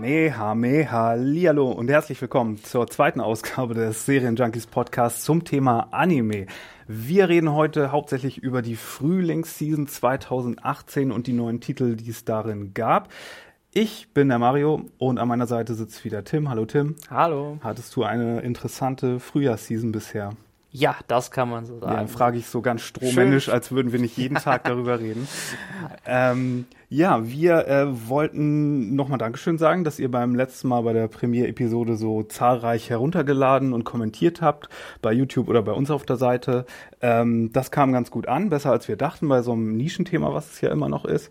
Kamehameha, Hallihallo und herzlich willkommen zur zweiten Ausgabe des Serienjunkies Podcasts zum Thema Anime. Wir reden heute hauptsächlich über die Frühlingsseason 2018 und die neuen Titel, die es darin gab. Ich bin der Mario und an meiner Seite sitzt wieder Tim. Hallo Tim. Hallo. Hattest du eine interessante Frühjahrsseason bisher? Ja, das kann man so Ja, sagen. dann frage ich so ganz strohmännisch, als würden wir nicht jeden Tag darüber reden. Ähm, ja, wir äh, wollten nochmal Dankeschön sagen, dass ihr beim letzten Mal bei der Premiere-Episode so zahlreich heruntergeladen und kommentiert habt, bei YouTube oder bei uns auf der Seite. Ähm, das kam ganz gut an, besser als wir dachten bei so einem Nischenthema, was es ja immer noch ist.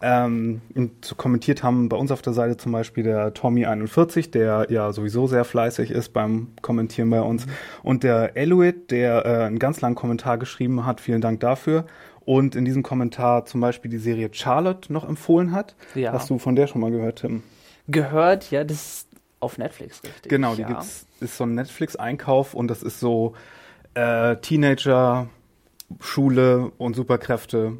Ähm, und so kommentiert haben bei uns auf der Seite zum Beispiel der Tommy41, der ja sowieso sehr fleißig ist beim Kommentieren bei uns. Und der Eluid, der äh, einen ganz langen Kommentar geschrieben hat. Vielen Dank dafür. Und in diesem Kommentar zum Beispiel die Serie Charlotte noch empfohlen hat. Ja. Hast du von der schon mal gehört, Tim? Gehört, ja, das ist auf Netflix, richtig. Genau, die ja. gibt's, ist so ein Netflix-Einkauf und das ist so äh, Teenager, Schule und Superkräfte.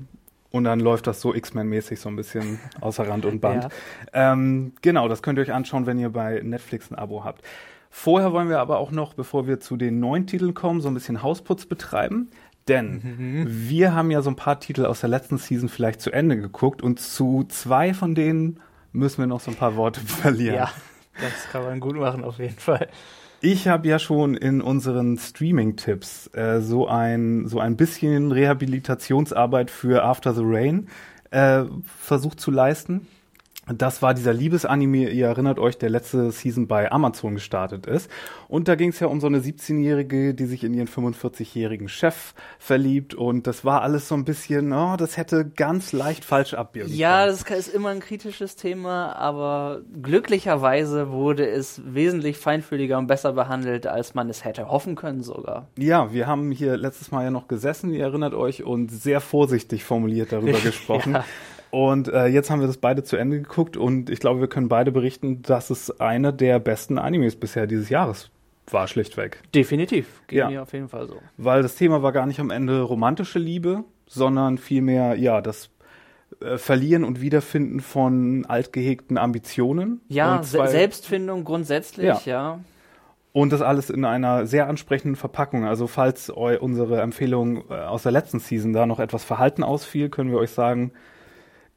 Und dann läuft das so X-Men-mäßig so ein bisschen außer Rand und Band. Ähm, genau, das könnt ihr euch anschauen, wenn ihr bei Netflix ein Abo habt. Vorher wollen wir aber auch noch, bevor wir zu den neuen Titeln kommen, so ein bisschen Hausputz betreiben. Denn wir haben ja so ein paar Titel aus der letzten Season vielleicht zu Ende geguckt und zu zwei von denen müssen wir noch so ein paar Worte verlieren. Ja, das kann man gut machen, auf jeden Fall. Ich habe ja schon in unseren Streaming-Tipps äh, so ein so ein bisschen Rehabilitationsarbeit für After the Rain äh, versucht zu leisten. Das war dieser Liebesanime, ihr erinnert euch, der letzte Season bei Amazon gestartet ist. Und da ging es ja um so eine 17-Jährige, die sich in ihren 45-jährigen Chef verliebt. Und das war alles so ein bisschen, oh, das hätte ganz leicht falsch abbiegen Ja, können. das ist immer ein kritisches Thema, aber glücklicherweise wurde es wesentlich feinfühliger und besser behandelt, als man es hätte hoffen können sogar. Ja, wir haben hier letztes Mal ja noch gesessen, ihr erinnert euch, und sehr vorsichtig formuliert darüber gesprochen. Ja. Und äh, jetzt haben wir das beide zu Ende geguckt und ich glaube, wir können beide berichten, dass es einer der besten Animes bisher dieses Jahres war, schlichtweg. Definitiv. Geht Ja. mir auf jeden Fall so. Weil das Thema war gar nicht am Ende romantische Liebe, sondern vielmehr, ja, das äh, Verlieren und Wiederfinden von altgehegten Ambitionen. Ja, Se Selbstfindung grundsätzlich, Ja. ja. Und das alles in einer sehr ansprechenden Verpackung. Also falls eu unsere Empfehlung äh, aus der letzten Season da noch etwas Verhalten ausfiel, können wir euch sagen,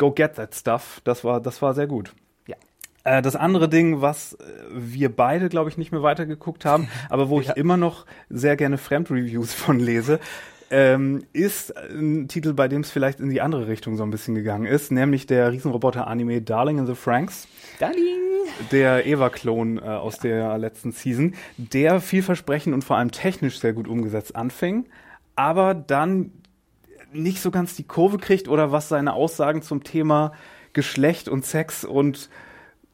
go get that stuff. Das war, das war sehr gut. Ja. Äh, das andere Ding, was äh, wir beide, glaube ich, nicht mehr weitergeguckt haben, aber wo ich Ja. immer noch sehr gerne Fremdreviews von lese, ähm, ist ein Titel, bei dem es vielleicht in die andere Richtung so ein bisschen gegangen ist, nämlich der Riesenroboter-Anime Darling in the Franks Darling. der Eva-Klon äh, aus der letzten Season, der vielversprechend und vor allem technisch sehr gut umgesetzt anfing, aber dann nicht so ganz die Kurve kriegt oder was seine Aussagen zum Thema Geschlecht und Sex und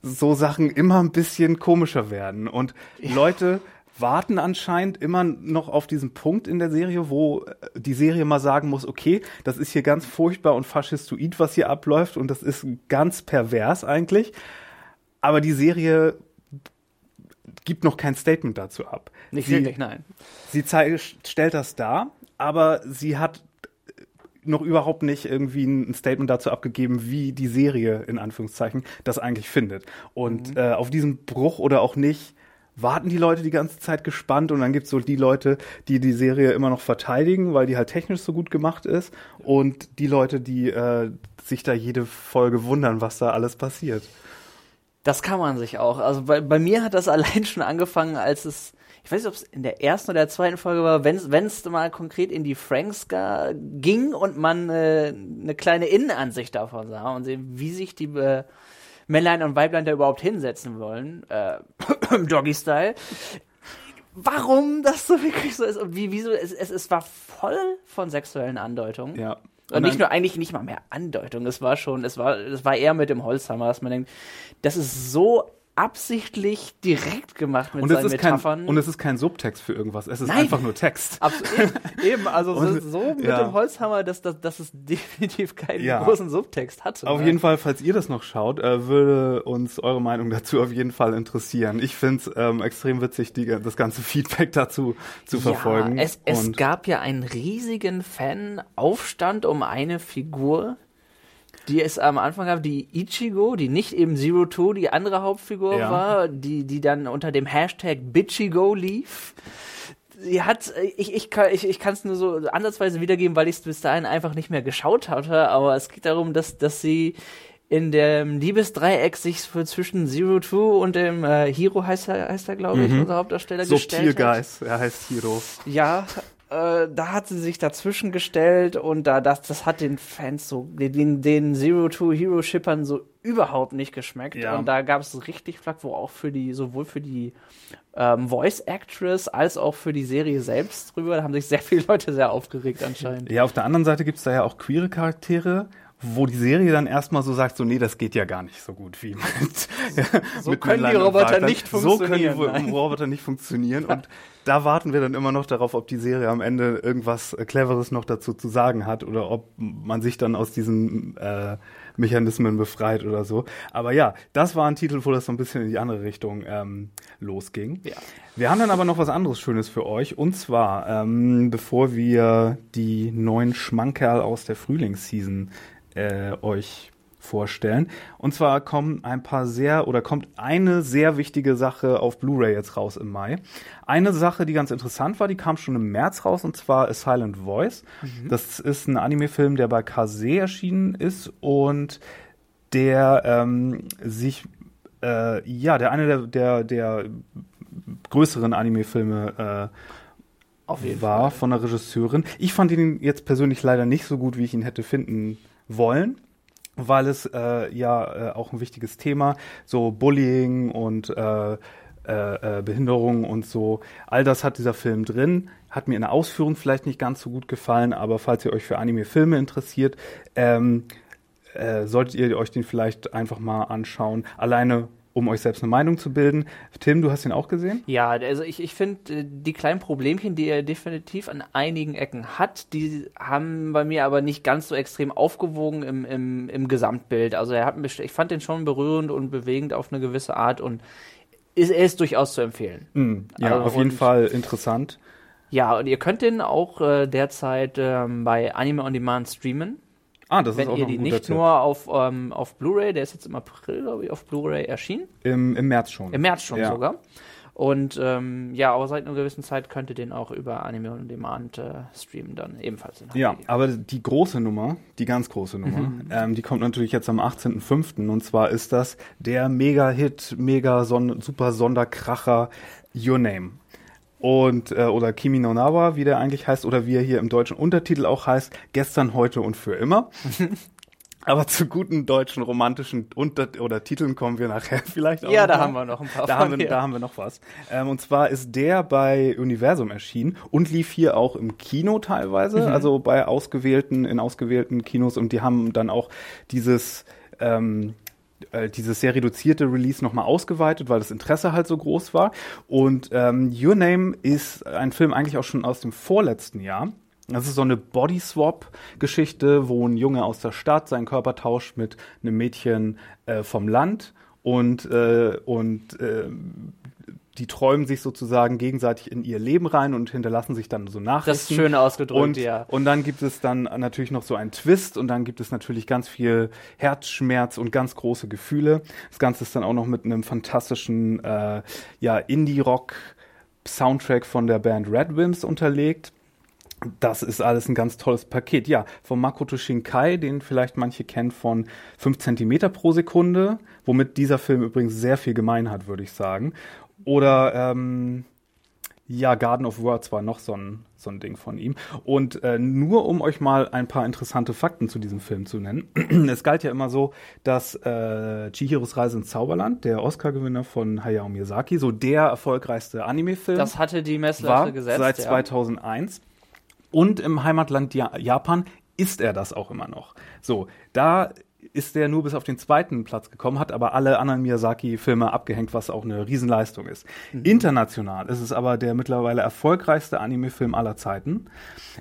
so Sachen immer ein bisschen komischer werden. Und Leute warten anscheinend immer noch auf diesen Punkt in der Serie, wo äh, die Serie mal sagen muss, okay, das ist hier ganz furchtbar und faschistoid, was hier abläuft und das ist ganz pervers eigentlich. Aber die Serie gibt noch kein Statement dazu ab. Nicht sie, wirklich, nein. Sie stellt das dar, aber sie hat noch überhaupt nicht irgendwie ein Statement dazu abgegeben, wie die Serie in Anführungszeichen das eigentlich findet. Und äh, auf diesen Bruch oder auch nicht warten die Leute die ganze Zeit gespannt und dann gibt's so die Leute, die die Serie immer noch verteidigen, weil die halt technisch so gut gemacht ist und die Leute, die äh, sich da jede Folge wundern, was da alles passiert. Das kann man sich auch. Also bei, bei mir hat das allein schon angefangen, als es, ich weiß nicht, ob es in der ersten oder der zweiten Folge war, wenn es mal konkret in die Franks ging und man äh, eine kleine Innenansicht davon sah und sehen, wie sich die äh, Männlein und Weiblein da überhaupt hinsetzen wollen, äh, im Doggy-Style. Warum das so wirklich so ist und wie, wieso, es, es, es war voll von sexuellen Andeutungen. Ja. Und, nicht nur eigentlich nicht mal mehr Andeutung, es war schon, es war, es war eher mit dem Holzhammer, dass man denkt, das ist so absichtlich direkt gemacht mit und seinen es ist Metaphern. Kein, und es ist kein Subtext für irgendwas, es ist Nein. einfach nur Text. Absolut. Eben, also so, Und- so mit ja. dem Holzhammer, dass, dass, dass es definitiv keinen Ja. großen Subtext hatte. Auf ne? jeden Fall, falls ihr das noch schaut, äh, würde uns eure Meinung dazu auf jeden Fall interessieren. Ich finde es ähm, extrem witzig, die, das ganze Feedback dazu zu verfolgen. Ja, es, es gab ja einen riesigen Fanaufstand um eine Figur, die es am Anfang gab, die Ichigo, die nicht eben Zero Two, die andere Hauptfigur Ja. war, die, die dann unter dem Hashtag Bitchigo lief. Sie hat, ich, ich kann ich, ich kann es nur so ansatzweise wiedergeben, weil ich es bis dahin einfach nicht mehr geschaut hatte, aber es geht darum, dass, dass sie in dem Liebesdreieck sich für zwischen Zero Two und dem äh, Hero heißt er, heißt er glaube ich, unser Hauptdarsteller gestellt hat. Subtilgeist, er heißt Hiro. Ja, äh, da hat sie sich dazwischen gestellt und da das, das hat den Fans so, den, den Zero Two Hero Shippern so überhaupt nicht geschmeckt. Ja. Und da gab es richtig Flack, wo auch für die, sowohl für die ähm, Voice Actress als auch für die Serie selbst drüber, da haben sich sehr viele Leute sehr aufgeregt anscheinend. Ja, auf der anderen Seite gibt's da ja auch queere Charaktere, wo die Serie dann erstmal so sagt, so nee, das geht ja gar nicht so gut wie mit So mit können die Roboter nicht So können die funktionieren. Roboter nicht funktionieren und da warten wir dann immer noch darauf, ob die Serie am Ende irgendwas Cleveres noch dazu zu sagen hat oder ob man sich dann aus diesen äh, Mechanismen befreit oder so. Aber ja, das war ein Titel, wo das so ein bisschen in die andere Richtung ähm, losging. Ja. Wir haben dann aber noch was anderes Schönes für euch. Und zwar, ähm, bevor wir die neuen Schmankerl aus der Frühlingsseason äh, euch vorstellen. Und zwar kommen ein paar sehr oder kommt eine sehr wichtige Sache auf Blu-ray jetzt raus im Mai. Eine Sache, die ganz interessant war, die kam schon im März raus und zwar A Silent Voice. Das ist ein Anime-Film, der bei Kase erschienen ist und der ähm, sich äh, ja, der eine der, der, der größeren Anime-Filme äh, war Fall. von der Regisseurin. Ich fand ihn jetzt persönlich leider nicht so gut, wie ich ihn hätte finden wollen, weil es äh, ja äh, auch ein wichtiges Thema, so Bullying und äh, äh, äh, Behinderung und so, all das hat dieser Film drin. Hat mir in der Ausführung vielleicht nicht ganz so gut gefallen, aber falls ihr euch für Anime-Filme interessiert, ähm, äh, solltet ihr euch den vielleicht einfach mal anschauen. Alleine, um euch selbst eine Meinung zu bilden. Tim, du hast ihn auch gesehen? Ja, also ich, ich finde, äh, die kleinen Problemchen, die er definitiv an einigen Ecken hat, die haben bei mir aber nicht ganz so extrem aufgewogen im, im, im Gesamtbild. Also er hat mich, ich fand den schon berührend und bewegend auf eine gewisse Art und ist, er ist durchaus zu empfehlen. Hm, ja, Also auf jeden Fall interessant. Ja, und ihr könnt den auch äh, derzeit ähm, bei Anime On Demand streamen. Ah, das wenn ist auch ihr die nicht Tipp. nur auf, ähm, auf Blu-ray, der ist jetzt im April, glaube ich, auf Blu-ray erschienen. Im, Im März schon. Im März schon Ja. sogar. Und ähm, ja, aber seit einer gewissen Zeit könnt ihr den auch über Anime on Demand äh, streamen, dann ebenfalls in HD. Ja, aber die große Nummer, die ganz große Nummer, Mhm. ähm, die kommt natürlich jetzt am 18.05. Und zwar ist das der Mega-Hit, mega -Son super Sonderkracher Your Name. Und, äh, oder Kimi no Nawa, wie der eigentlich heißt, oder wie er hier im deutschen Untertitel auch heißt, gestern, heute und für immer. Aber zu guten deutschen romantischen Unter oder Titeln kommen wir nachher vielleicht auch. Ja, noch da mal. haben wir noch ein paar Da haben, wir, hier. da haben wir noch was. Ähm, und zwar ist der bei Universum erschienen und lief hier auch im Kino teilweise, Mhm. also bei ausgewählten, in ausgewählten Kinos und die haben dann auch dieses, ähm, äh, dieses sehr reduzierte Release nochmal ausgeweitet, weil das Interesse halt so groß war. Und ähm, Your Name ist ein Film eigentlich auch schon aus dem vorletzten Jahr. Das ist so eine Body-Swap-Geschichte, wo ein Junge aus der Stadt seinen Körper tauscht mit einem Mädchen äh, vom Land und, äh, und äh, die träumen sich sozusagen gegenseitig in ihr Leben rein und hinterlassen sich dann so Nachrichten. Das ist schön ausgedrückt, und, ja. Und dann gibt es dann natürlich noch so einen Twist und dann gibt es natürlich ganz viel Herzschmerz und ganz große Gefühle. Das Ganze ist dann auch noch mit einem fantastischen äh, ja, Indie-Rock-Soundtrack von der Band Red Wimps unterlegt. Das ist alles ein ganz tolles Paket. Ja, von Makoto Shinkai, den vielleicht manche kennen von 5 Zentimeter pro Sekunde, womit dieser Film übrigens sehr viel gemein hat, würde ich sagen. Oder ähm, ja, Garden of Words war noch so ein, so ein Ding von ihm. Und äh, nur um euch mal ein paar interessante Fakten zu diesem Film zu nennen. es galt ja immer so, dass äh, Chihiros Reise ins Zauberland, der Oscar-Gewinner von Hayao Miyazaki, so der erfolgreichste Anime-Film Das hatte die Messlatte gesetzt. seit ja. 2001 und im Heimatland ja Japan ist er das auch immer noch. So, da ist der nur bis auf den zweiten Platz gekommen, hat aber alle anderen Miyazaki-Filme abgehängt, was auch eine Riesenleistung ist. Mhm. International ist es aber der mittlerweile erfolgreichste Anime-Film aller Zeiten.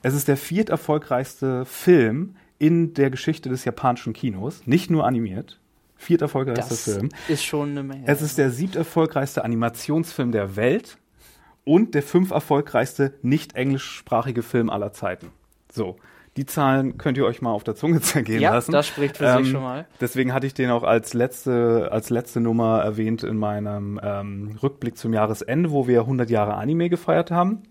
Es ist der viert erfolgreichste Film in der Geschichte des japanischen Kinos, nicht nur animiert. Viert erfolgreichster das Film. Ist schon eine Menge. Es ist der siebt erfolgreichste Animationsfilm der Welt und der fünf erfolgreichste nicht englischsprachige Film aller Zeiten. So. Die Zahlen könnt ihr euch mal auf der Zunge zergehen ja, lassen. das spricht für ähm, sich schon mal. Deswegen hatte ich den auch als letzte, als letzte Nummer erwähnt in meinem ähm, Rückblick zum Jahresende, wo wir 100 Jahre Anime gefeiert haben.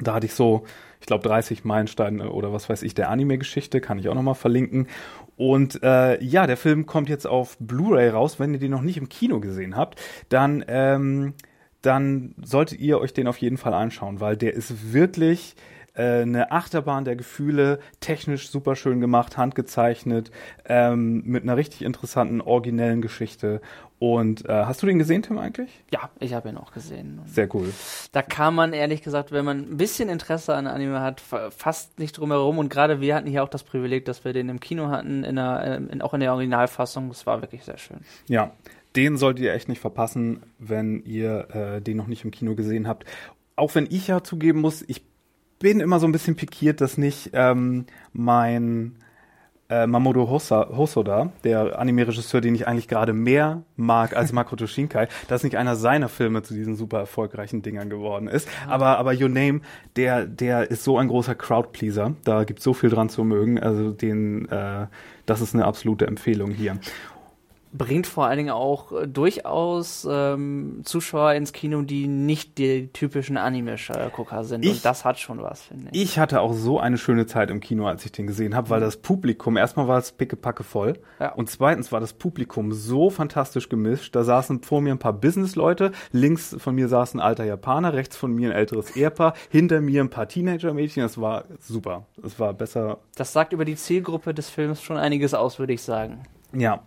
Da hatte ich so, ich glaube, 30 Meilensteine oder was weiß ich der Anime-Geschichte, kann ich auch nochmal verlinken. Und äh, ja, der Film kommt jetzt auf Blu-ray raus. Wenn ihr den noch nicht im Kino gesehen habt, dann, ähm, dann solltet ihr euch den auf jeden Fall anschauen, weil der ist wirklich äh, eine Achterbahn der Gefühle, technisch super schön gemacht, handgezeichnet, ähm, mit einer richtig interessanten, originellen Geschichte. Und äh, hast du den gesehen, Tim, eigentlich? Ja, ich habe ihn auch gesehen. Und Sehr cool. Da kann man ehrlich gesagt, wenn man ein bisschen Interesse an Anime hat, fast nicht drum herum. Und gerade wir hatten hier auch das Privileg, dass wir den im Kino hatten, in der, in, auch in der Originalfassung. Das war wirklich sehr schön. Ja, den solltet ihr echt nicht verpassen, wenn ihr äh, den noch nicht im Kino gesehen habt. Auch wenn ich ja zugeben muss, ich bin immer so ein bisschen pikiert, dass nicht ähm, mein äh, Mamoru Hosa, Hosoda, der Anime-Regisseur, den ich eigentlich gerade mehr mag als Makoto Shinkai, dass nicht einer seiner Filme zu diesen super erfolgreichen Dingern geworden ist. Ah. Aber, aber Your Name, der, der ist so ein großer Crowdpleaser. Da gibt so viel dran zu mögen. Also den, äh, das ist eine absolute Empfehlung hier bringt vor allen Dingen auch äh, durchaus ähm, Zuschauer ins Kino, die nicht die typischen Anime-Gucker sind. Ich, und das hat schon was, finde ich. Ich hatte auch so eine schöne Zeit im Kino, als ich den gesehen habe, weil mhm. das Publikum, erstmal war es pickepacke voll ja. und zweitens war das Publikum so fantastisch gemischt. Da saßen vor mir ein paar Business-Leute, links von mir saß ein alter Japaner, rechts von mir ein älteres Ehepaar, hinter mir ein paar Teenager-Mädchen. Das war super. Es war besser. Das sagt über die Zielgruppe des Films schon einiges aus, würde ich sagen. Ja.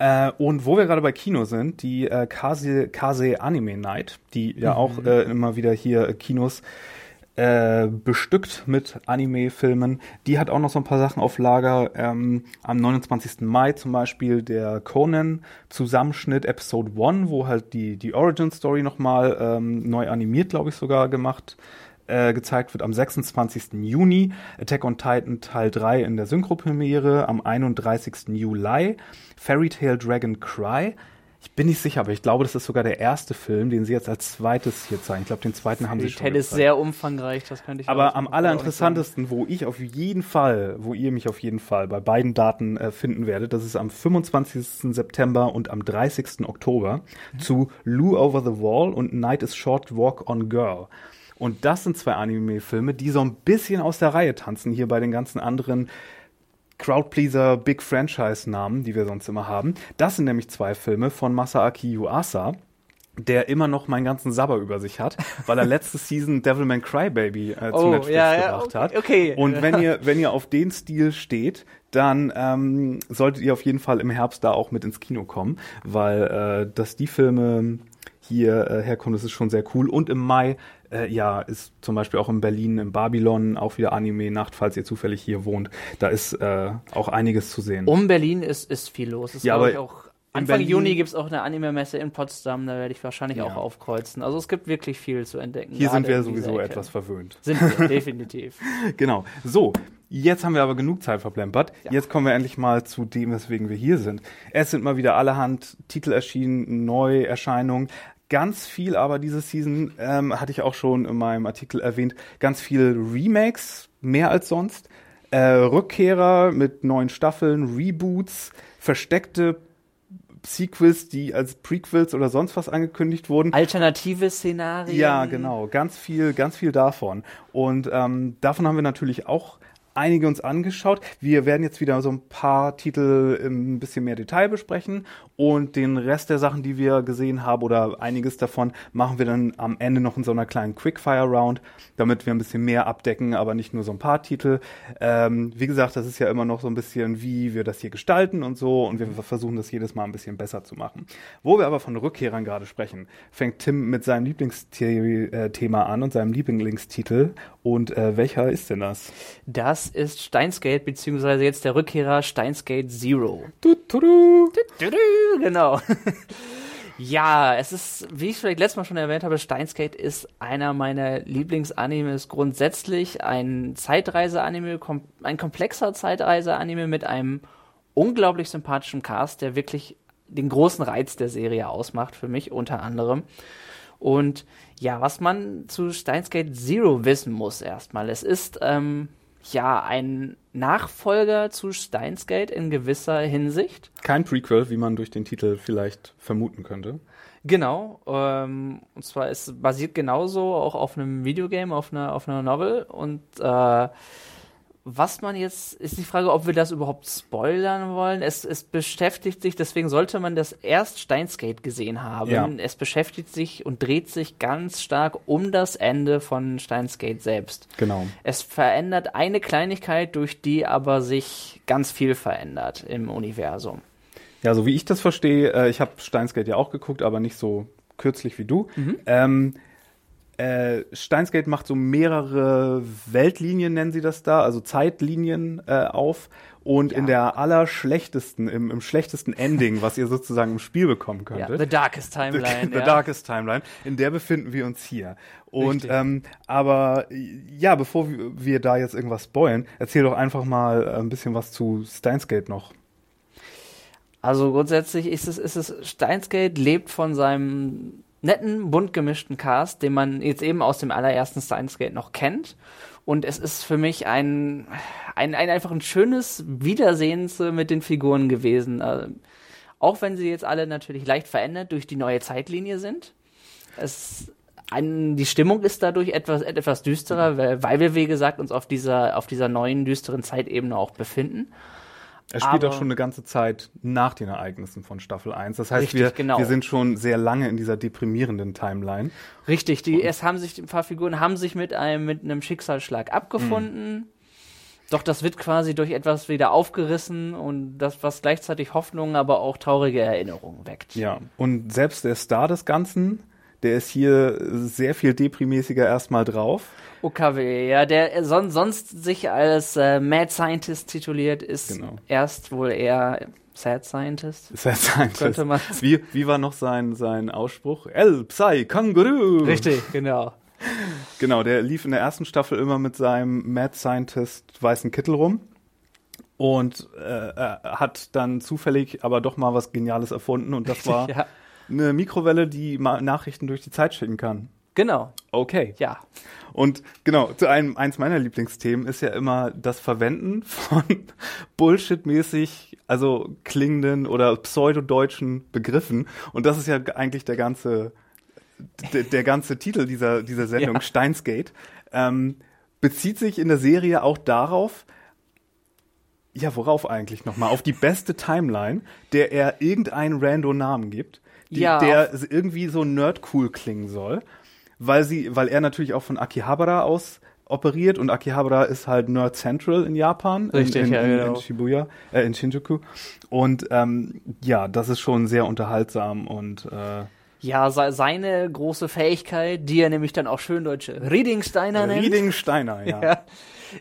Äh, und wo wir gerade bei Kino sind, die äh, Kase, Kase Anime Night, die ja mhm. auch äh, immer wieder hier äh, Kinos äh, bestückt mit Anime-Filmen. Die hat auch noch so ein paar Sachen auf Lager. Ähm, am 29. Mai zum Beispiel der Conan-Zusammenschnitt Episode 1, wo halt die, die Origin-Story nochmal ähm, neu animiert, glaube ich, sogar gemacht äh, gezeigt wird am 26. Juni. Attack on Titan Teil 3 in der Synchropremiere am 31. Juli. Fairy Tale Dragon Cry. Ich bin nicht sicher, aber ich glaube, das ist sogar der erste Film, den sie jetzt als zweites hier zeigen. Ich glaube, den zweiten haben sie schon. Tale ist sehr umfangreich, das könnte ich Aber am allerinteressantesten, wo ich auf jeden Fall, wo ihr mich auf jeden Fall bei beiden Daten äh, finden werdet, das ist am 25. September und am 30. Oktober mhm. zu Lou Over the Wall und Night is Short Walk on Girl. Und das sind zwei Anime-Filme, die so ein bisschen aus der Reihe tanzen hier bei den ganzen anderen Crowdpleaser Big Franchise-Namen, die wir sonst immer haben. Das sind nämlich zwei Filme von Masaaki Yuasa der immer noch meinen ganzen Sabber über sich hat, weil er letzte Season Devilman Crybaby äh, zu oh, Netflix ja, gebracht ja, okay, hat. Okay. Und wenn ihr, wenn ihr auf den Stil steht, dann ähm, solltet ihr auf jeden Fall im Herbst da auch mit ins Kino kommen, weil äh, dass die Filme hier äh, herkommen, das ist schon sehr cool. Und im Mai äh, ja, ist zum Beispiel auch in Berlin, im Babylon auch wieder Anime-Nacht, falls ihr zufällig hier wohnt. Da ist äh, auch einiges zu sehen. Um Berlin ist, ist viel los. Ist, ja, aber auch Anfang Berlin, Juni gibt es auch eine Anime-Messe in Potsdam, da werde ich wahrscheinlich ja. auch aufkreuzen. Also es gibt wirklich viel zu entdecken. Hier sind wir sowieso etwas verwöhnt. Sind wir, definitiv. genau. So, jetzt haben wir aber genug Zeit verplempert. Ja. Jetzt kommen wir endlich mal zu dem, weswegen wir hier sind. Es sind mal wieder allerhand Titel erschienen, Neuerscheinungen ganz viel, aber diese Season ähm, hatte ich auch schon in meinem Artikel erwähnt, ganz viel Remakes, mehr als sonst. Äh, Rückkehrer mit neuen Staffeln, Reboots, versteckte Sequels, die als Prequels oder sonst was angekündigt wurden. Alternative Szenarien. Ja, genau, ganz viel, ganz viel davon. Und ähm, davon haben wir natürlich auch einige uns angeschaut. Wir werden jetzt wieder so ein paar Titel ein bisschen mehr Detail besprechen und den Rest der Sachen, die wir gesehen haben oder einiges davon, machen wir dann am Ende noch in so einer kleinen Quickfire-Round, damit wir ein bisschen mehr abdecken, aber nicht nur so ein paar Titel. Ähm, wie gesagt, das ist ja immer noch so ein bisschen, wie wir das hier gestalten und so und wir versuchen das jedes Mal ein bisschen besser zu machen. Wo wir aber von Rückkehrern gerade sprechen, fängt Tim mit seinem Lieblingsthema an und seinem Lieblingstitel. Und äh, welcher ist denn das? Das das ist Steinsgate, beziehungsweise jetzt der Rückkehrer Steinsgate Zero. Du, tu, du. Genau. ja, es ist, wie ich vielleicht letztes Mal schon erwähnt habe, Steinsgate ist einer meiner Lieblingsanimes grundsätzlich. Ein Zeitreise-Anime, kom ein komplexer Zeitreise-Anime mit einem unglaublich sympathischen Cast, der wirklich den großen Reiz der Serie ausmacht, für mich unter anderem. Und ja, was man zu Steinsgate Zero wissen muss erstmal, es ist ähm, ja ein Nachfolger zu Steinsgate in gewisser Hinsicht. Kein Prequel, wie man durch den Titel vielleicht vermuten könnte. Genau, ähm, und zwar ist basiert genauso auch auf einem Videogame, auf einer, auf einer Novel und äh, was man jetzt, ist die Frage, ob wir das überhaupt spoilern wollen. Es, es beschäftigt sich, deswegen sollte man das erst Steinsgate gesehen haben. Ja. Es beschäftigt sich und dreht sich ganz stark um das Ende von Steinsgate selbst. Genau. Es verändert eine Kleinigkeit, durch die aber sich ganz viel verändert im Universum. Ja, so wie ich das verstehe, äh, ich habe Steinsgate ja auch geguckt, aber nicht so kürzlich wie du. Ähm, äh, Steinsgate macht so mehrere Weltlinien, nennen sie das da, also Zeitlinien äh, auf. Und in der allerschlechtesten, im, im schlechtesten Ending, was ihr sozusagen im Spiel bekommen Ja, könntet. The Darkest Timeline. The ja. Darkest Timeline. In der befinden wir uns hier. Und Richtig. ähm, aber ja, bevor wir, wir da jetzt irgendwas spoilen, erzähl doch einfach mal äh, ein bisschen was zu Steinsgate noch. Also grundsätzlich ist es, ist es, Steinsgate lebt von seinem netten, bunt gemischten Cast, den man jetzt eben aus dem allerersten Steinsgate noch kennt. Und es ist für mich ein, ein, ein einfach ein schönes Wiedersehen mit den Figuren gewesen. Äh, auch wenn sie jetzt alle natürlich leicht verändert durch die neue Zeitlinie sind. Es, ein, die Stimmung ist dadurch etwas, etwas düsterer, weil, weil wir, wie gesagt, uns auf dieser, auf dieser neuen, düsteren Zeitebene auch befinden. Er spielt Aber- auch schon eine ganze Zeit nach den Ereignissen von Staffel 1. Das heißt, Richtig, wir, genau. wir sind schon sehr lange in dieser deprimierenden Timeline. Richtig, die, es haben sich, ein paar Figuren haben sich mit einem, mit einem Schicksalsschlag abgefunden. Doch das wird quasi durch etwas wieder aufgerissen und das, was gleichzeitig Hoffnungen, aber auch traurige Erinnerungen weckt. Ja. Und selbst der Star des Ganzen, der ist hier sehr viel deprimäßiger erstmal drauf. OKW, ja, der son, sonst sich als äh, Mad Scientist tituliert, ist Genau. erst wohl eher Sad Scientist. Ist sein Könnte man- Wie, wie war noch sein, sein Ausspruch? El Psy Kangaroo. Richtig, genau. Genau, der lief in der ersten Staffel immer mit seinem Mad Scientist weißen Kittel rum und äh, hat dann zufällig aber doch mal was Geniales erfunden und das war ja. Eine Mikrowelle, die Nachrichten durch die Zeit schicken kann. Genau, Okay. ja. Und genau, zu einem, eins meiner Lieblingsthemen ist ja immer das Verwenden von Bullshit-mäßig, also klingenden oder pseudodeutschen Begriffen. Und das ist ja eigentlich der ganze, der, der ganze Titel dieser, dieser Sendung, Ja. Steinsgate, ähm, bezieht sich in der Serie auch darauf, ja, worauf eigentlich nochmal? Auf die beste Timeline, der er irgendeinen random Namen gibt, die, Ja, der irgendwie so nerdcool klingen soll, weil sie, weil er natürlich auch von Akihabara aus operiert und Akihabara ist halt Nerd Central in Japan, Richtig, in, in, ja, in, genau. in Shibuya, äh, in Shinjuku. Und ähm, ja, das ist schon sehr unterhaltsam und äh, Ja, se seine große Fähigkeit, die er nämlich dann auch schön deutsche Riedingsteiner nennt. Rieding Steiner, ja. ja,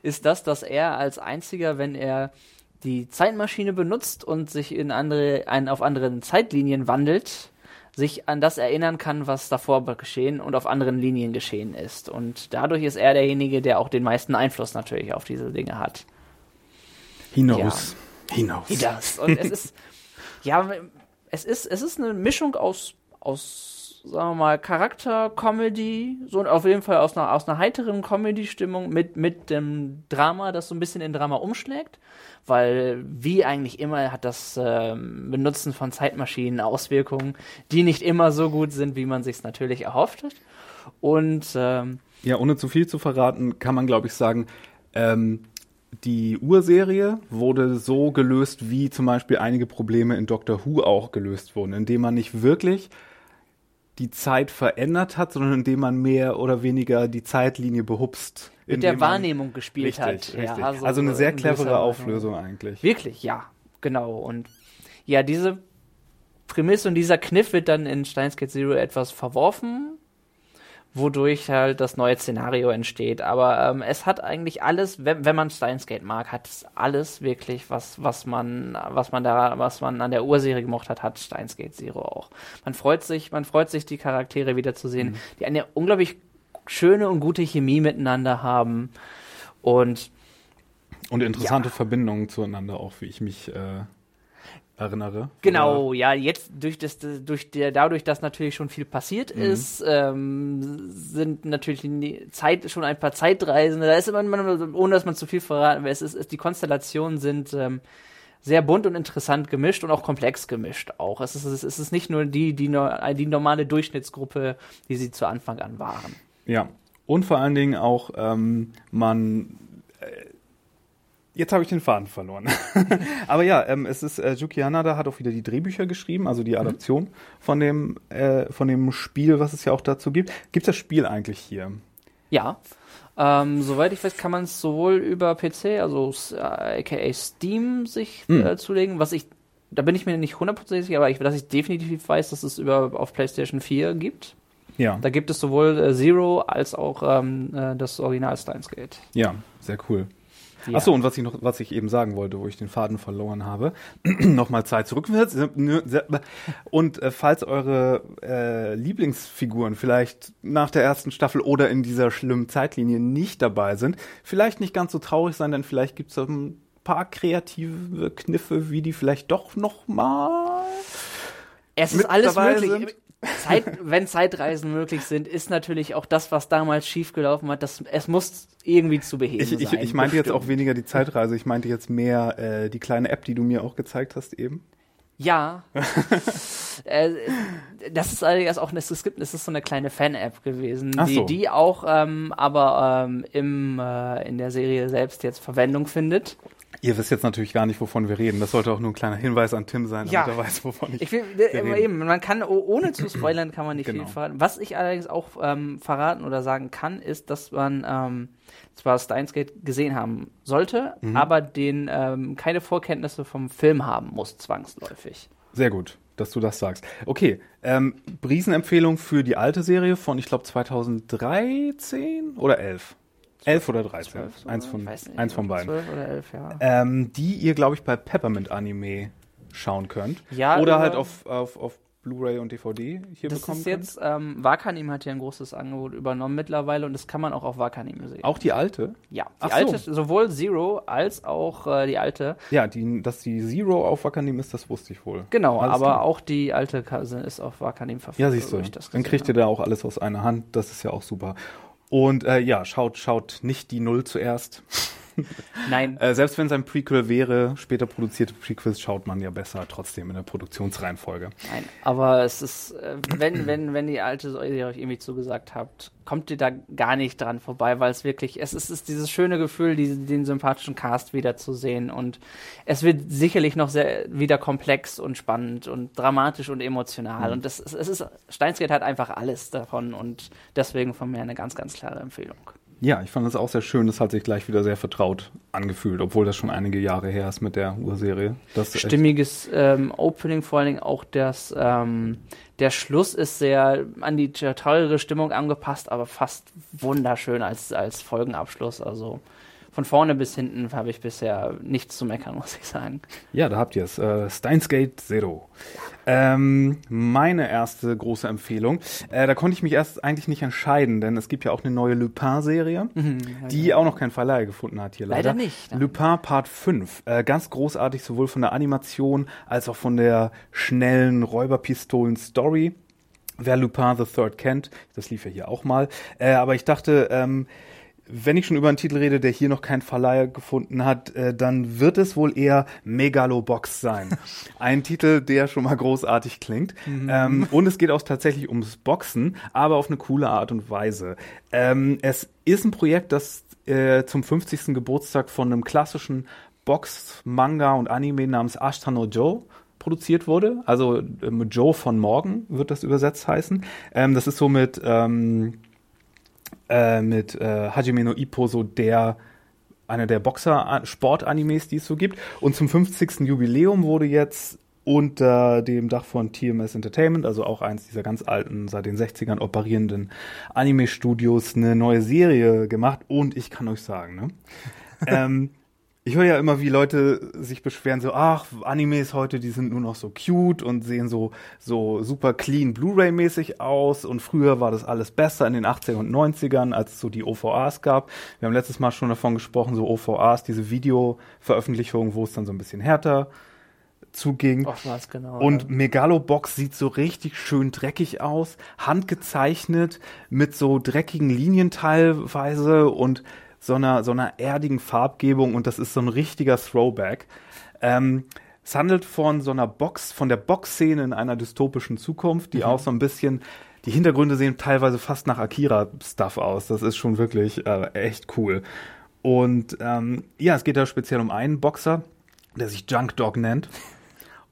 ist das, dass er als einziger, wenn er die Zeitmaschine benutzt und sich in andere, ein, auf anderen Zeitlinien wandelt, sich an das erinnern kann, was davor geschehen und auf anderen Linien geschehen ist. Und dadurch ist er derjenige, der auch den meisten Einfluss natürlich auf diese Dinge hat. Hinaus. Hinaus. Das. Und es ist, ja, es ist, es ist eine Mischung aus, aus, sagen wir mal, Charakter, Comedy, so auf jeden Fall aus einer, aus einer heiteren Comedy-Stimmung mit, mit dem Drama, das so ein bisschen in Drama umschlägt. Weil, wie eigentlich immer, hat das ähm, Benutzen von Zeitmaschinen Auswirkungen, die nicht immer so gut sind, wie man sich natürlich erhofft hat. Und ähm, Ja, ohne zu viel zu verraten, kann man, glaube ich, sagen, ähm, die Urserie wurde so gelöst, wie zum Beispiel einige Probleme in Doctor Who auch gelöst wurden, indem man nicht wirklich die Zeit verändert hat, sondern indem man mehr oder weniger die Zeitlinie behupst. mit der Wahrnehmung gespielt Richtig, hat. richtig. Ja, also, eine sehr clevere. Auflösung eigentlich. Wirklich, ja, genau. Und ja, diese Prämisse und dieser Kniff wird dann in Steins Gate Zero etwas verworfen, wodurch halt das neue Szenario entsteht. Aber ähm, es hat eigentlich alles, wenn, wenn man Steins Gate mag, hat es alles wirklich, was, was man, was man da, was man an der Urserie gemocht hat, hat Steins Gate Zero auch. Man freut sich, man freut sich, die Charaktere wiederzusehen, mhm. die eine unglaublich schöne und gute Chemie miteinander haben. Und und interessante ja. Verbindungen zueinander auch, wie ich mich äh, erinnere. Genau, ja, jetzt durch das, durch der, dadurch, dass natürlich schon viel passiert mhm. ist, ähm, sind natürlich die Zeit, schon ein paar Zeitreisende, da ist man ohne dass man zu viel verraten will, es ist, ist die Konstellationen sind ähm, sehr bunt und interessant gemischt und auch komplex gemischt auch. Es ist, es ist nicht nur die, die, die normale Durchschnittsgruppe, die sie zu Anfang an waren. Ja, und vor allen Dingen auch, ähm, man Jetzt habe ich den Faden verloren. Aber ja, ähm, es ist äh, Yuki Hanada hat auch wieder die Drehbücher geschrieben, also die mhm. Adaption mhm. von dem äh, von dem Spiel, was es ja auch dazu gibt. Gibt es das Spiel eigentlich hier? Ja. Ähm, soweit ich weiß, kann man es sowohl über PC, also äh, aka Steam, sich mhm. äh, zulegen, was ich da bin ich mir nicht hundertprozentig sicher, aber ich, dass ich definitiv weiß, dass es über auf PlayStation 4 gibt. Ja. Da gibt es sowohl äh, Zero als auch ähm, äh, das Original Steins Gate. Ja, sehr cool. Ja. Achso, und was ich noch, was ich eben sagen wollte, wo ich den Faden verloren habe, nochmal Zeit zurück. Und äh, falls eure äh, Lieblingsfiguren vielleicht nach der ersten Staffel oder in dieser schlimmen Zeitlinie nicht dabei sind, vielleicht nicht ganz so traurig sein, denn vielleicht gibt es ein paar kreative Kniffe, wie die vielleicht doch noch mal es ist alles möglich. Sind. Zeit, wenn Zeitreisen möglich sind, ist natürlich auch das, was damals schiefgelaufen hat, das, es muss irgendwie zu beheben ich, ich, sein. Ich meinte jetzt auch weniger die Zeitreise, ich meinte jetzt mehr äh, die kleine App, die du mir auch gezeigt hast eben. Ja. äh, das ist allerdings auch eine, es gibt, es ist so eine kleine Fan-App gewesen, die, so. die auch ähm, aber ähm, im, äh, in der Serie selbst jetzt Verwendung findet. Ihr wisst jetzt natürlich gar nicht, wovon wir reden. Das sollte auch nur ein kleiner Hinweis an Tim sein, damit ja. er weiß, wovon ich, ich will, äh, eben, Man kann, ohne zu spoilern, kann man nicht genau. viel verraten. Was ich allerdings auch ähm, verraten oder sagen kann, ist, dass man ähm, zwar Steins Gate gesehen haben sollte, mhm. aber den ähm, keine Vorkenntnisse vom Film haben muss, zwangsläufig. Sehr gut, dass du das sagst. Okay, ähm, Riesenempfehlung für die alte Serie von, ich glaube, 2013 oder 11? 11 oder 13. 12, eins von, nicht, eins von beiden. 12 oder 11, ja. Ähm, die ihr, glaube ich, bei Peppermint Anime schauen könnt. Ja, oder halt auf, auf, auf Blu-ray und DVD hier das bekommen ist jetzt, ähm, Wakanim hat ja ein großes Angebot übernommen mittlerweile und das kann man auch auf Wakanim sehen. Auch die alte? Ja, die Ach alte, so. sowohl Zero als auch äh, die alte. Ja, die, dass die Zero auf Wakanim ist, das wusste ich wohl. Genau, alles aber klar. auch die alte ist auf Wakanim verfügbar. Ja, siehst du, dann kriegt ihr da auch alles aus einer Hand, das ist ja auch super. Und äh, ja, schaut, schaut nicht die Null zuerst. Nein. äh, selbst wenn es ein Prequel wäre, später produzierte Prequels schaut man ja besser trotzdem in der Produktionsreihenfolge. Nein, aber es ist, äh, wenn, wenn, wenn die alte Säule euch irgendwie zugesagt habt, kommt ihr da gar nicht dran vorbei, weil es wirklich, es ist, es ist dieses schöne Gefühl, die, den sympathischen Cast wiederzusehen und es wird sicherlich noch sehr wieder komplex und spannend und dramatisch und emotional mhm. und das, es ist, Steinsgate hat einfach alles davon und deswegen von mir eine ganz, ganz klare Empfehlung. Ja, ich fand das auch sehr schön. Das hat sich gleich wieder sehr vertraut angefühlt, obwohl das schon einige Jahre her ist mit der Urserie. Das Stimmiges ähm, Opening, vor allen Dingen auch das, ähm, der Schluss ist sehr an die teure Stimmung angepasst, aber fast wunderschön als, als Folgenabschluss. Also von vorne bis hinten habe ich bisher nichts zu meckern, muss ich sagen. Ja, da habt ihr es. Äh, Steins Gate Zero. Ähm, meine erste große Empfehlung. Äh, da konnte ich mich erst eigentlich nicht entscheiden, denn es gibt ja auch eine neue Lupin-Serie, mhm, die ja. auch noch kein Verleih gefunden hat hier leider. Leider nicht. Nein. Lupin Part 5. Äh, ganz großartig, sowohl von der Animation als auch von der schnellen Räuberpistolen-Story. Wer Lupin the Third kennt, das lief ja hier auch mal. Äh, aber ich dachte, ähm, wenn ich schon über einen Titel rede, der hier noch keinen Verleiher gefunden hat, äh, dann wird es wohl eher Megalobox sein. Ein Titel, der schon mal großartig klingt. Mhm. Ähm, und es geht auch tatsächlich ums Boxen, aber auf eine coole Art und Weise. Ähm, es ist ein Projekt, das äh, zum 50. Geburtstag von einem klassischen Box, Manga und Anime namens Ashtano Joe produziert wurde. Also äh, Joe von morgen wird das übersetzt heißen. Ähm, das ist so mit ähm, äh, mit äh, Hajime no Ippo so der einer der Boxer-Sport-Animes, die es so gibt. Und zum 50. Jubiläum wurde jetzt unter dem Dach von TMS Entertainment, also auch eins dieser ganz alten, seit den 60ern operierenden Anime-Studios, eine neue Serie gemacht. Und ich kann euch sagen, ne? ähm, ich höre ja immer, wie Leute sich beschweren, so, ach, Animes heute, die sind nur noch so cute und sehen so, so super clean Blu-ray-mäßig aus. Und früher war das alles besser in den 80er und 90ern, als es so die OVAs gab. Wir haben letztes Mal schon davon gesprochen, so OVAs, diese Video-Veröffentlichungen, wo es dann so ein bisschen härter zuging. Was genau. Und ja. Megalobox sieht so richtig schön dreckig aus, handgezeichnet, mit so dreckigen Linien teilweise und so einer, so einer erdigen Farbgebung und das ist so ein richtiger Throwback. Ähm, es handelt von so einer Box, von der Box-Szene in einer dystopischen Zukunft, die mhm. auch so ein bisschen, die Hintergründe sehen teilweise fast nach Akira-Stuff aus. Das ist schon wirklich äh, echt cool. Und ähm, ja, es geht da speziell um einen Boxer, der sich Junk Dog nennt.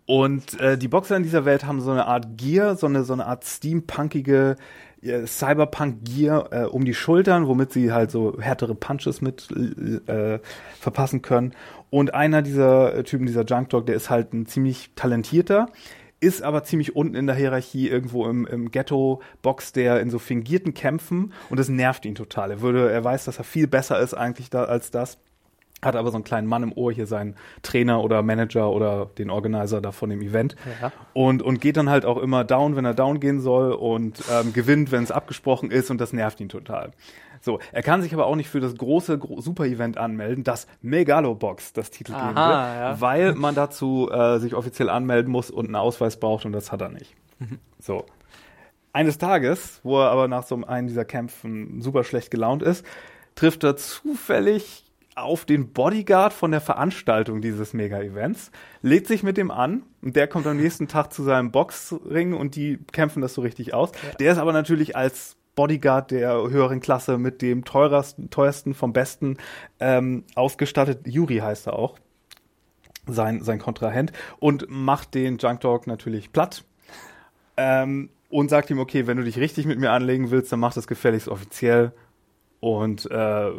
Und äh, die Boxer in dieser Welt haben so eine Art Gear, so eine, so eine Art steampunkige Cyberpunk-Gear äh, um die Schultern, womit sie halt so härtere Punches mit äh, verpassen können. Und einer dieser Typen, dieser Junk Dog, der ist halt ein ziemlich talentierter, ist aber ziemlich unten in der Hierarchie irgendwo im, im Ghetto, boxt der in so fingierten Kämpfen und das nervt ihn total. Er würde, er weiß, dass er viel besser ist eigentlich da als das hat aber so einen kleinen Mann im Ohr, hier seinen Trainer oder Manager oder den Organizer da von dem Event. Ja. Und, und geht dann halt auch immer down, wenn er down gehen soll und ähm, gewinnt, wenn es abgesprochen ist und das nervt ihn total. So, er kann sich aber auch nicht für das große Gro Super-Event anmelden, das Megalobox das Titel wird, ja. weil man dazu äh, sich offiziell anmelden muss und einen Ausweis braucht und das hat er nicht. Mhm. So. Eines Tages, wo er aber nach so einem dieser Kämpfen super schlecht gelaunt ist, trifft er zufällig auf den Bodyguard von der Veranstaltung dieses Mega-Events, legt sich mit dem an und der kommt am nächsten Tag zu seinem Boxring und die kämpfen das so richtig aus. Ja. Der ist aber natürlich als Bodyguard der höheren Klasse mit dem teuersten, teuersten vom Besten ähm, ausgestattet. Yuri heißt er auch, sein, sein Kontrahent, und macht den Junk Dog natürlich platt. Ähm, und sagt ihm, okay, wenn du dich richtig mit mir anlegen willst, dann mach das gefälligst offiziell und äh,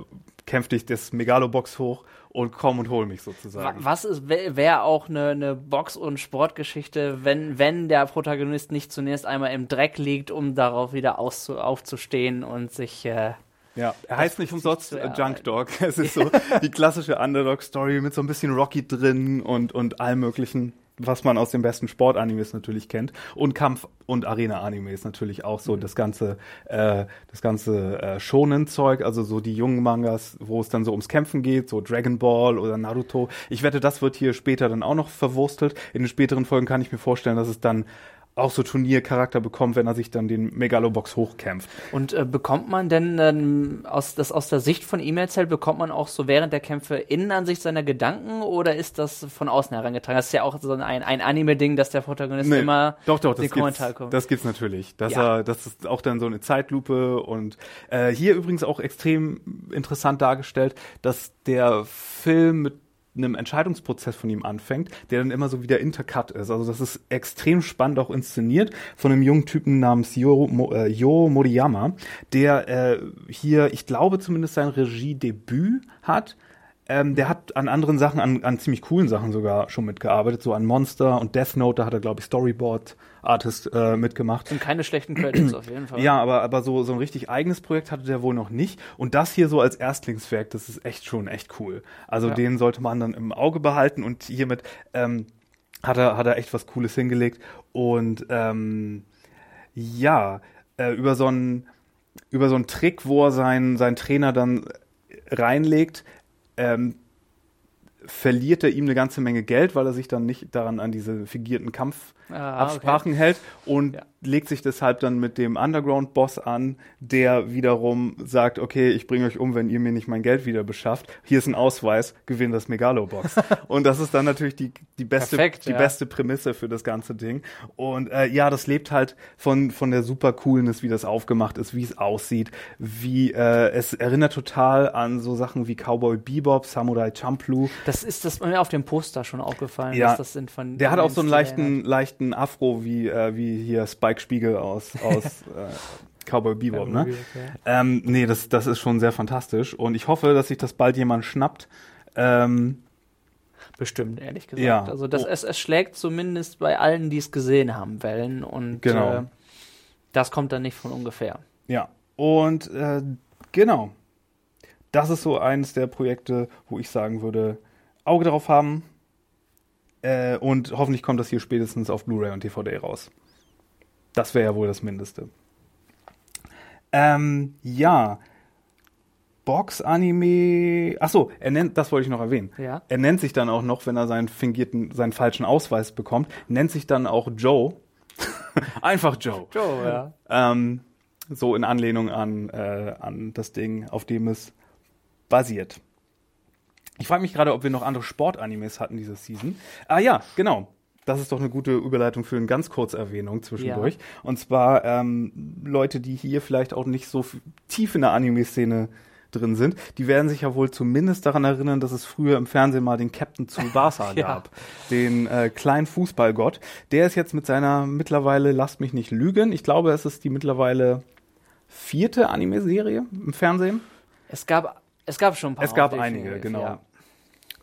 kämpf dich das Megalobox hoch und komm und hol mich sozusagen. Was wäre auch eine ne Box- und Sportgeschichte, wenn, wenn der Protagonist nicht zunächst einmal im Dreck liegt, um darauf wieder auszu aufzustehen und sich äh, ja, er heißt nicht umsonst Junk Dog. Es ist so die klassische Underdog-Story mit so ein bisschen Rocky drin und, und allem möglichen was man aus den besten Sportanimes natürlich kennt. Und Kampf- und Arena-Animes natürlich auch so. Mhm. Das ganze, äh, das ganze äh, Shonen-Zeug, also so die jungen Mangas, wo es dann so ums Kämpfen geht, so Dragon Ball oder Naruto. Ich wette, das wird hier später dann auch noch verwurstelt. In den späteren Folgen kann ich mir vorstellen, dass es dann auch so Turniercharakter bekommt, wenn er sich dann den Megalobox hochkämpft. Und äh, bekommt man denn ähm, aus, das, aus der Sicht von E-Mail-Zell, bekommt man auch so während der Kämpfe Innenansicht seiner Gedanken oder ist das von außen herangetragen? Das ist ja auch so ein, ein Anime-Ding, dass der Protagonist nee, immer doch, doch, das Kommentar kommt. Das gibt's natürlich. Dass ja. er, das ist auch dann so eine Zeitlupe und äh, hier übrigens auch extrem interessant dargestellt, dass der Film mit einem Entscheidungsprozess von ihm anfängt, der dann immer so wieder intercut ist. Also das ist extrem spannend auch inszeniert von einem jungen Typen namens Yo, Mo, äh, Yo Moriyama, der äh, hier, ich glaube zumindest sein Regiedebüt hat ähm, der hat an anderen Sachen, an, an ziemlich coolen Sachen sogar schon mitgearbeitet, so an Monster und Death Note, da hat er, glaube ich, Storyboard-Artist äh, mitgemacht. Und keine schlechten Credits auf jeden Fall. Ja, aber, aber so, so ein richtig eigenes Projekt hatte der wohl noch nicht. Und das hier so als Erstlingswerk, das ist echt schon echt cool. Also ja. den sollte man dann im Auge behalten und hiermit ähm, hat, er, hat er echt was Cooles hingelegt. Und ähm, ja, äh, über so einen über so einen Trick, wo er seinen, seinen Trainer dann reinlegt, ähm, verliert er ihm eine ganze Menge Geld, weil er sich dann nicht daran an diese figierten Kampfabsprachen ah, okay. hält und ja. legt sich deshalb dann mit dem Underground-Boss an, der wiederum sagt, okay, ich bringe euch um, wenn ihr mir nicht mein Geld wieder beschafft. Hier ist ein Ausweis, gewinn das Megalobox. und das ist dann natürlich die, die, beste, Perfekt, die ja. beste Prämisse für das ganze Ding. Und äh, ja, das lebt halt von, von der super Coolness, wie das aufgemacht ist, wie es aussieht, wie äh, es erinnert total an so Sachen wie Cowboy Bebop, Samurai Champloo. Das ist das mir auf dem Poster schon aufgefallen, ja, das sind von Der hat auch so einen leichten, leichten Afro wie, äh, wie hier Spike Spiegel aus, aus äh, Cowboy Bebop, ne? Ähm, nee, das, das ist schon sehr fantastisch und ich hoffe, dass sich das bald jemand schnappt. Ähm, Bestimmt, ehrlich gesagt. Ja. Also das, Oh. es, es schlägt zumindest bei allen, die es gesehen haben, Wellen. Und Genau. äh, das kommt dann nicht von ungefähr. Ja, und äh, genau. Das ist so eines der Projekte, wo ich sagen würde, Auge drauf haben. Äh, und hoffentlich kommt das hier spätestens auf Blu-ray und DVD raus. Das wäre ja wohl das Mindeste. Ähm, ja. Box-Anime. Achso, er nennt, das wollte ich noch erwähnen. Ja. Er nennt sich dann auch noch, wenn er seinen fingierten, seinen falschen Ausweis bekommt, nennt sich dann auch Joe. Einfach Joe. Joe, ja. Ähm, so in Anlehnung an, äh, an das Ding, auf dem es basiert. Ich frage mich gerade, ob wir noch andere Sportanimes hatten diese Season. Ah ja, genau. Das ist doch eine gute Überleitung für eine ganz kurze Erwähnung zwischendurch. Und zwar ähm, Leute, die hier vielleicht auch nicht so tief in der Anime-Szene drin sind, die werden sich ja wohl zumindest daran erinnern, dass es früher im Fernsehen mal den Captain Tsubasa Ja. gab, den äh, kleinen Fußballgott. Der ist jetzt mit seiner mittlerweile, lasst mich nicht lügen, ich glaube, es ist die mittlerweile vierte Anime-Serie im Fernsehen. Es gab, es gab schon ein paar. Es gab einige, genau. Ja.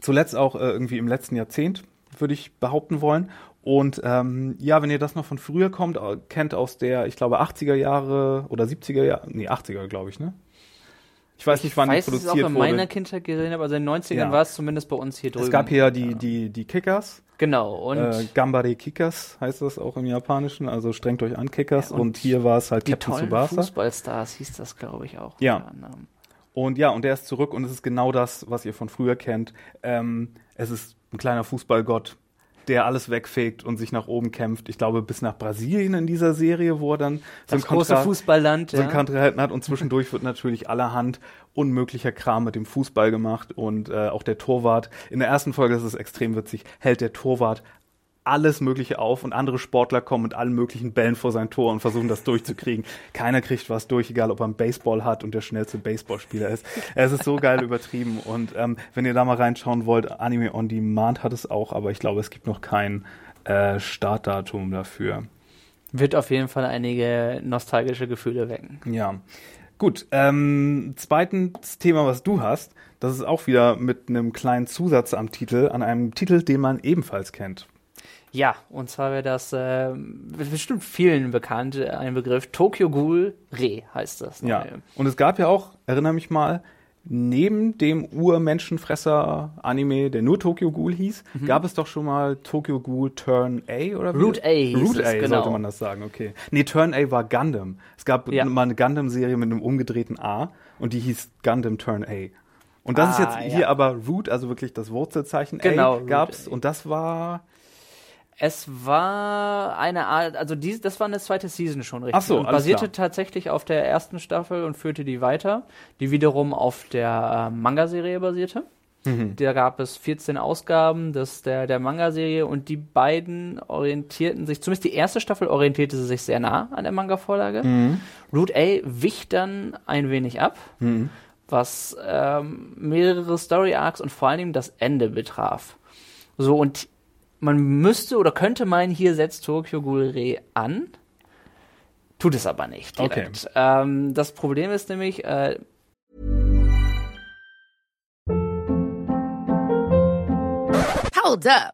Zuletzt auch äh, irgendwie im letzten Jahrzehnt, würde ich behaupten wollen. Und ähm, ja, wenn ihr das noch von früher kommt, kennt aus der, ich glaube, 80er Jahre oder 70er Jahre, nee, 80er, glaube ich, ne? Ich weiß nicht, wann weiß, die dass ich es auch produziert in wurde. meiner Kindheit gesehen habe, also in den 90ern Ja. war es zumindest bei uns hier drüben. es gab hier die, die, die Kickers. Genau, und äh, Gambare Kickers heißt das auch im Japanischen, also strengt euch an, Kickers. Ja, und und, hier war es halt die Captain Tsubasa. Fußballstars hieß das, glaube ich, auch. Ja. Und ja, und der ist zurück und es ist genau das, was ihr von früher kennt. Ähm, es ist ein kleiner Fußballgott, der alles wegfegt und sich nach oben kämpft. Ich glaube, bis nach Brasilien in dieser Serie, wo er dann so ein, Das große Kontra Fußballland. so ein ja. Kontrahenten hat. Und zwischendurch wird natürlich allerhand unmöglicher Kram mit dem Fußball gemacht. Und äh, auch der Torwart, in der ersten Folge, das ist extrem witzig, hält der Torwart alles Mögliche auf und andere Sportler kommen mit allen möglichen Bällen vor sein Tor und versuchen das durchzukriegen. Keiner kriegt was durch, egal ob er einen Baseball hat und der schnellste Baseballspieler ist. Es ist so geil übertrieben und ähm, wenn ihr da mal reinschauen wollt, Anime on Demand hat es auch, aber ich glaube, es gibt noch kein äh, Startdatum dafür. Wird auf jeden Fall einige nostalgische Gefühle wecken. Ja. Gut, ähm, zweitens Thema, was du hast, das ist auch wieder mit einem kleinen Zusatz am Titel, an einem Titel, den man ebenfalls kennt. Ja, und zwar wäre das äh, bestimmt vielen bekannt, äh, ein Begriff. Tokyo Ghoul Re heißt das. Ja. neue. Und es gab ja auch, erinnere mich mal, neben dem Ur-Menschenfresser-Anime, der nur Tokyo Ghoul hieß, gab es doch schon mal Tokyo Ghoul Turn A oder wie? Mhm. Root A hieß Root es, A genau. sollte man das sagen, okay. Nee, Turn A war Gundam. Es gab Ja. mal eine Gundam-Serie mit einem umgedrehten A und die hieß Gundam Turn A. Und das ist Ah, jetzt ja. hier aber Root, also wirklich das Wurzelzeichen Genau, A gab's A. und das war Es war eine Art, also dies, das war eine zweite Season schon richtig. Ach so, und basierte klar. tatsächlich auf der ersten Staffel und führte die weiter, die wiederum auf der äh, Manga-Serie basierte. Mhm. Da gab es 14 Ausgaben des, der, der Manga-Serie und die beiden orientierten sich, zumindest die erste Staffel orientierte sie sich sehr nah an der Manga-Vorlage. Mhm. Root A wich dann ein wenig ab, was ähm, mehrere Story-Arcs und vor allem das Ende betraf. So, und man müsste oder könnte meinen, hier setzt Tokyo Ghoul Re an. Tut es aber nicht direkt. Ähm, das Problem ist nämlich, äh, Hold up.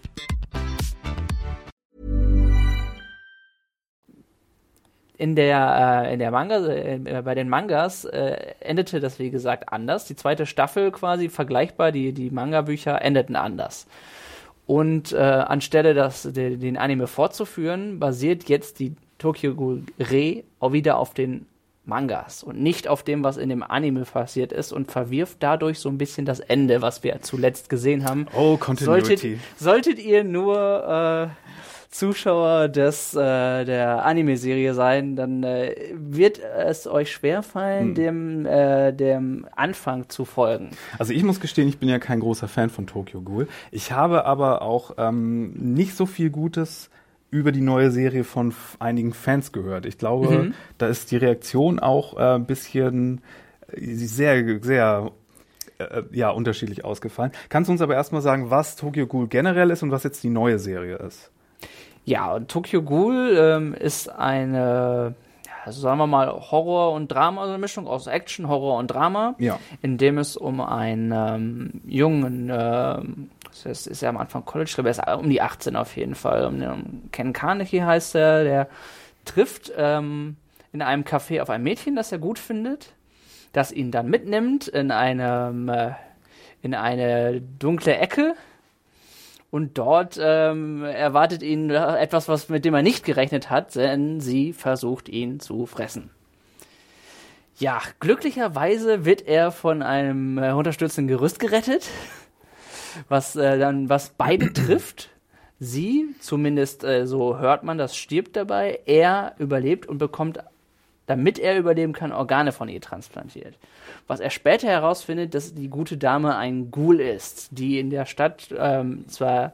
in der, äh, in der Manga, äh, bei den Mangas äh, endete das wie gesagt anders. Die zweite Staffel quasi vergleichbar, die, die Manga-Bücher endeten anders. Und äh, anstelle das, de, den Anime fortzuführen, basiert jetzt die Tokyo Ghoul Re auch wieder auf den Mangas und nicht auf dem, was in dem Anime passiert ist und verwirft dadurch so ein bisschen das Ende, was wir zuletzt gesehen haben. Oh, Continuity. Solltet, solltet ihr nur äh, Zuschauer des, äh, der Anime-Serie sein, dann äh, wird es euch schwerfallen, Hm. dem, äh, dem Anfang zu folgen. Also ich muss gestehen, ich bin ja kein großer Fan von Tokyo Ghoul. Ich habe aber auch ähm, nicht so viel Gutes über die neue Serie von einigen Fans gehört. Ich glaube, mhm. da ist die Reaktion auch äh, ein bisschen äh, sehr, sehr äh, ja, unterschiedlich ausgefallen. Kannst du uns aber erstmal sagen, was Tokyo Ghoul generell ist und was jetzt die neue Serie ist? Ja, Tokyo Ghoul ähm, ist eine, ja, sagen wir mal, Horror und Drama, also eine Mischung aus Action, Horror und Drama, ja. in dem es um einen ähm, jungen, ähm, das ist ja am Anfang College, er ist um die 18 auf jeden Fall, um, um Ken Kaneki heißt er, der trifft ähm, in einem Café auf ein Mädchen, das er gut findet das ihn dann mitnimmt in einem äh, in eine dunkle Ecke und dort ähm, erwartet ihn etwas, was mit dem er nicht gerechnet hat, denn sie versucht ihn zu fressen. Ja, glücklicherweise wird er von einem äh, unterstützenden Gerüst gerettet, was äh, dann was beide trifft. Sie, zumindest äh, so hört man, das stirbt dabei. Er überlebt und bekommt damit er überleben kann, Organe von ihr transplantiert. Was er später herausfindet, dass die gute Dame ein Ghoul ist, die in der Stadt ähm, zwar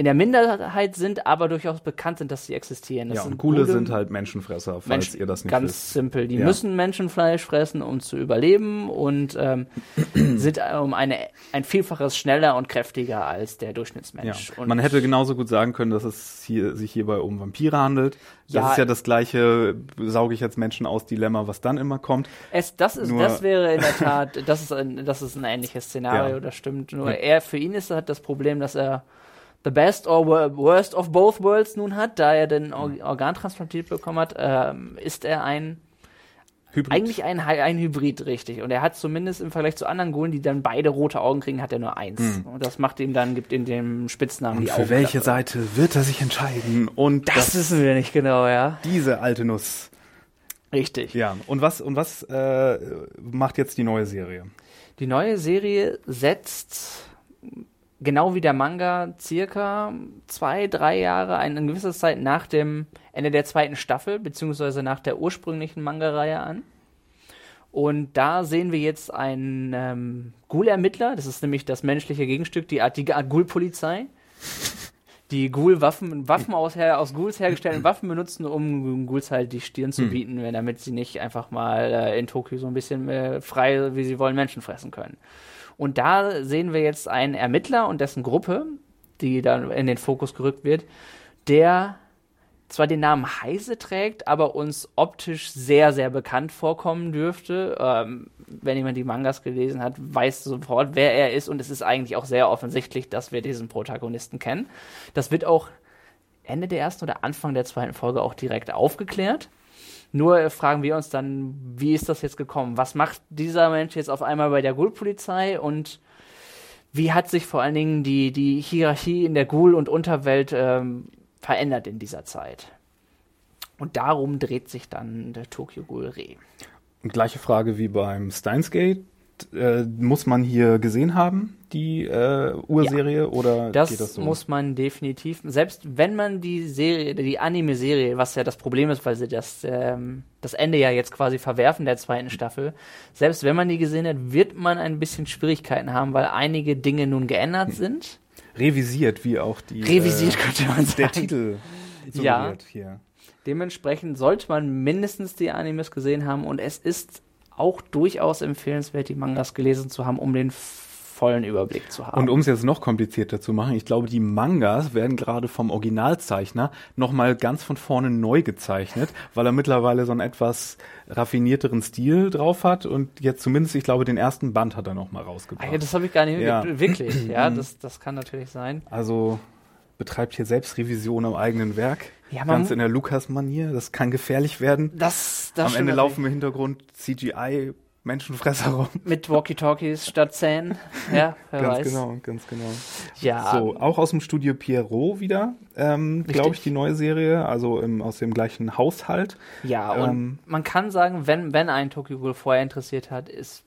in der Minderheit sind, aber durchaus bekannt sind, dass sie existieren. Das ja, und Ghule sind halt Menschenfresser, falls Mensch, ihr das nicht ganz wisst. Ganz simpel. Die ja. müssen Menschenfleisch fressen, um zu überleben und ähm, sind um eine, ein Vielfaches schneller und kräftiger als der Durchschnittsmensch. Ja. Man hätte genauso gut sagen können, dass es hier, sich hierbei um Vampire handelt. Das ja, ist ja das gleiche, sauge ich jetzt Menschen aus Dilemma, was dann immer kommt. Es, das, ist, Nur, das wäre in der Tat, das ist ein, das ist ein ähnliches Szenario, das stimmt. Nur er, für ihn ist halt das Problem, dass er the best or worst of both worlds nun hat, da er den Or Organ transplantiert bekommen hat, ähm, ist er ein Hybrid. Eigentlich ein, ein Hybrid, richtig. Und er hat zumindest im Vergleich zu anderen Gulen, die dann beide rote Augen kriegen, hat er nur eins. Mhm. Und das macht ihm dann, gibt ihm den Spitznamen Und die Für welche Seite wird er sich entscheiden? Und das, das, wissen wir nicht genau, ja. Diese alte Nuss. Richtig. Ja. Und was, und was äh, macht jetzt die neue Serie? Die neue Serie setzt genau wie der Manga circa zwei, drei Jahre, eine gewisse Zeit nach dem Ende der zweiten Staffel, beziehungsweise nach der ursprünglichen Manga-Reihe an. Und da sehen wir jetzt einen ähm, Ghoul-Ermittler, das ist nämlich das menschliche Gegenstück, die Art, die Art Ghoul-Polizei, die Ghoul-Waffen, Waffen aus, aus Ghouls hergestellten Waffen benutzen, um Ghouls halt die Stirn zu hm. bieten, damit sie nicht einfach mal äh, in Tokio so ein bisschen äh, frei, wie sie wollen, Menschen fressen können. Und da sehen wir jetzt einen Ermittler und dessen Gruppe, die dann in den Fokus gerückt wird, der zwar den Namen Heise trägt, aber uns optisch sehr, sehr bekannt vorkommen dürfte. Ähm, wenn jemand die Mangas gelesen hat, weiß sofort, wer er ist und es ist eigentlich auch sehr offensichtlich, dass wir diesen Protagonisten kennen. Das wird auch Ende der ersten oder Anfang der zweiten Folge auch direkt aufgeklärt. Nur fragen wir uns dann, wie ist das jetzt gekommen? Was macht dieser Mensch jetzt auf einmal bei der Ghoul-Polizei und wie hat sich vor allen Dingen die, die Hierarchie in der Ghoul- und Unterwelt ähm, verändert in dieser Zeit? Und darum dreht sich dann der Tokyo Ghoul Re. Und gleiche Frage wie beim Steins Gate äh, muss man hier gesehen haben, die äh, Urserie, ja, oder das das so? muss man definitiv. Selbst wenn man die Serie, die Anime-Serie, was ja das Problem ist, weil sie das, ähm, das Ende ja jetzt quasi verwerfen der zweiten Staffel, selbst wenn man die gesehen hat, wird man ein bisschen Schwierigkeiten haben, weil einige Dinge nun geändert hm. sind. Revisiert, wie auch die. Revisiert äh, könnte man sagen. Der Titel. Ja. Hier. Dementsprechend sollte man mindestens die Animes gesehen haben und es ist auch durchaus empfehlenswert, die Mangas gelesen zu haben, um den vollen Überblick zu haben. Und um es jetzt noch komplizierter zu machen, ich glaube, die Mangas werden gerade vom Originalzeichner nochmal ganz von vorne neu gezeichnet, weil er mittlerweile so einen etwas raffinierteren Stil drauf hat und jetzt zumindest, ich glaube, den ersten Band hat er nochmal rausgebracht. Ja, das habe ich gar nicht ja. wirklich. Ja, das, das kann natürlich sein. Also betreibt hier Selbstrevision am eigenen Werk. Ja, Ganz in der Lukas-Manier. Das kann gefährlich werden. Das, das Am Ende laufen im Hintergrund CGI Menschenfresser rum. Mit Walkie-Talkies statt Zähnen. Ja, wer ganz weiß. genau, ganz genau. Ja. So, auch aus dem Studio Pierrot wieder, ähm, glaube ich, die neue Serie, also im, aus dem gleichen Haushalt. Ja, ähm, und man kann sagen, wenn, wenn ein Tokyo Ghoul vorher interessiert hat, ist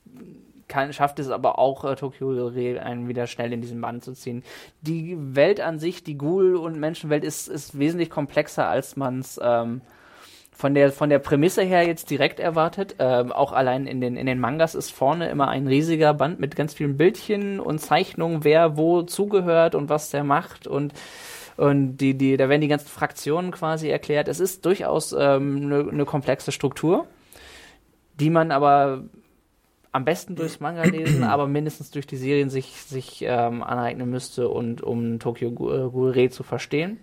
kann, schafft es aber auch äh, Tokyo einen wieder schnell in diesen Bann zu ziehen. Die Welt an sich, die Ghoul- und Menschenwelt ist, ist wesentlich komplexer, als man es ähm, von der von der Prämisse her jetzt direkt erwartet. Ähm, auch allein in den in den Mangas ist vorne immer ein riesiger Band mit ganz vielen Bildchen und Zeichnungen, wer wo zugehört und was der macht und Und die, die, da werden die ganzen Fraktionen quasi erklärt. Es ist durchaus eine ähm, ne, ne komplexe Struktur, die man aber am besten durchs Manga lesen, aber mindestens durch die Serien sich, sich ähm, aneignen müsste und um Tokyo Ghoul zu verstehen.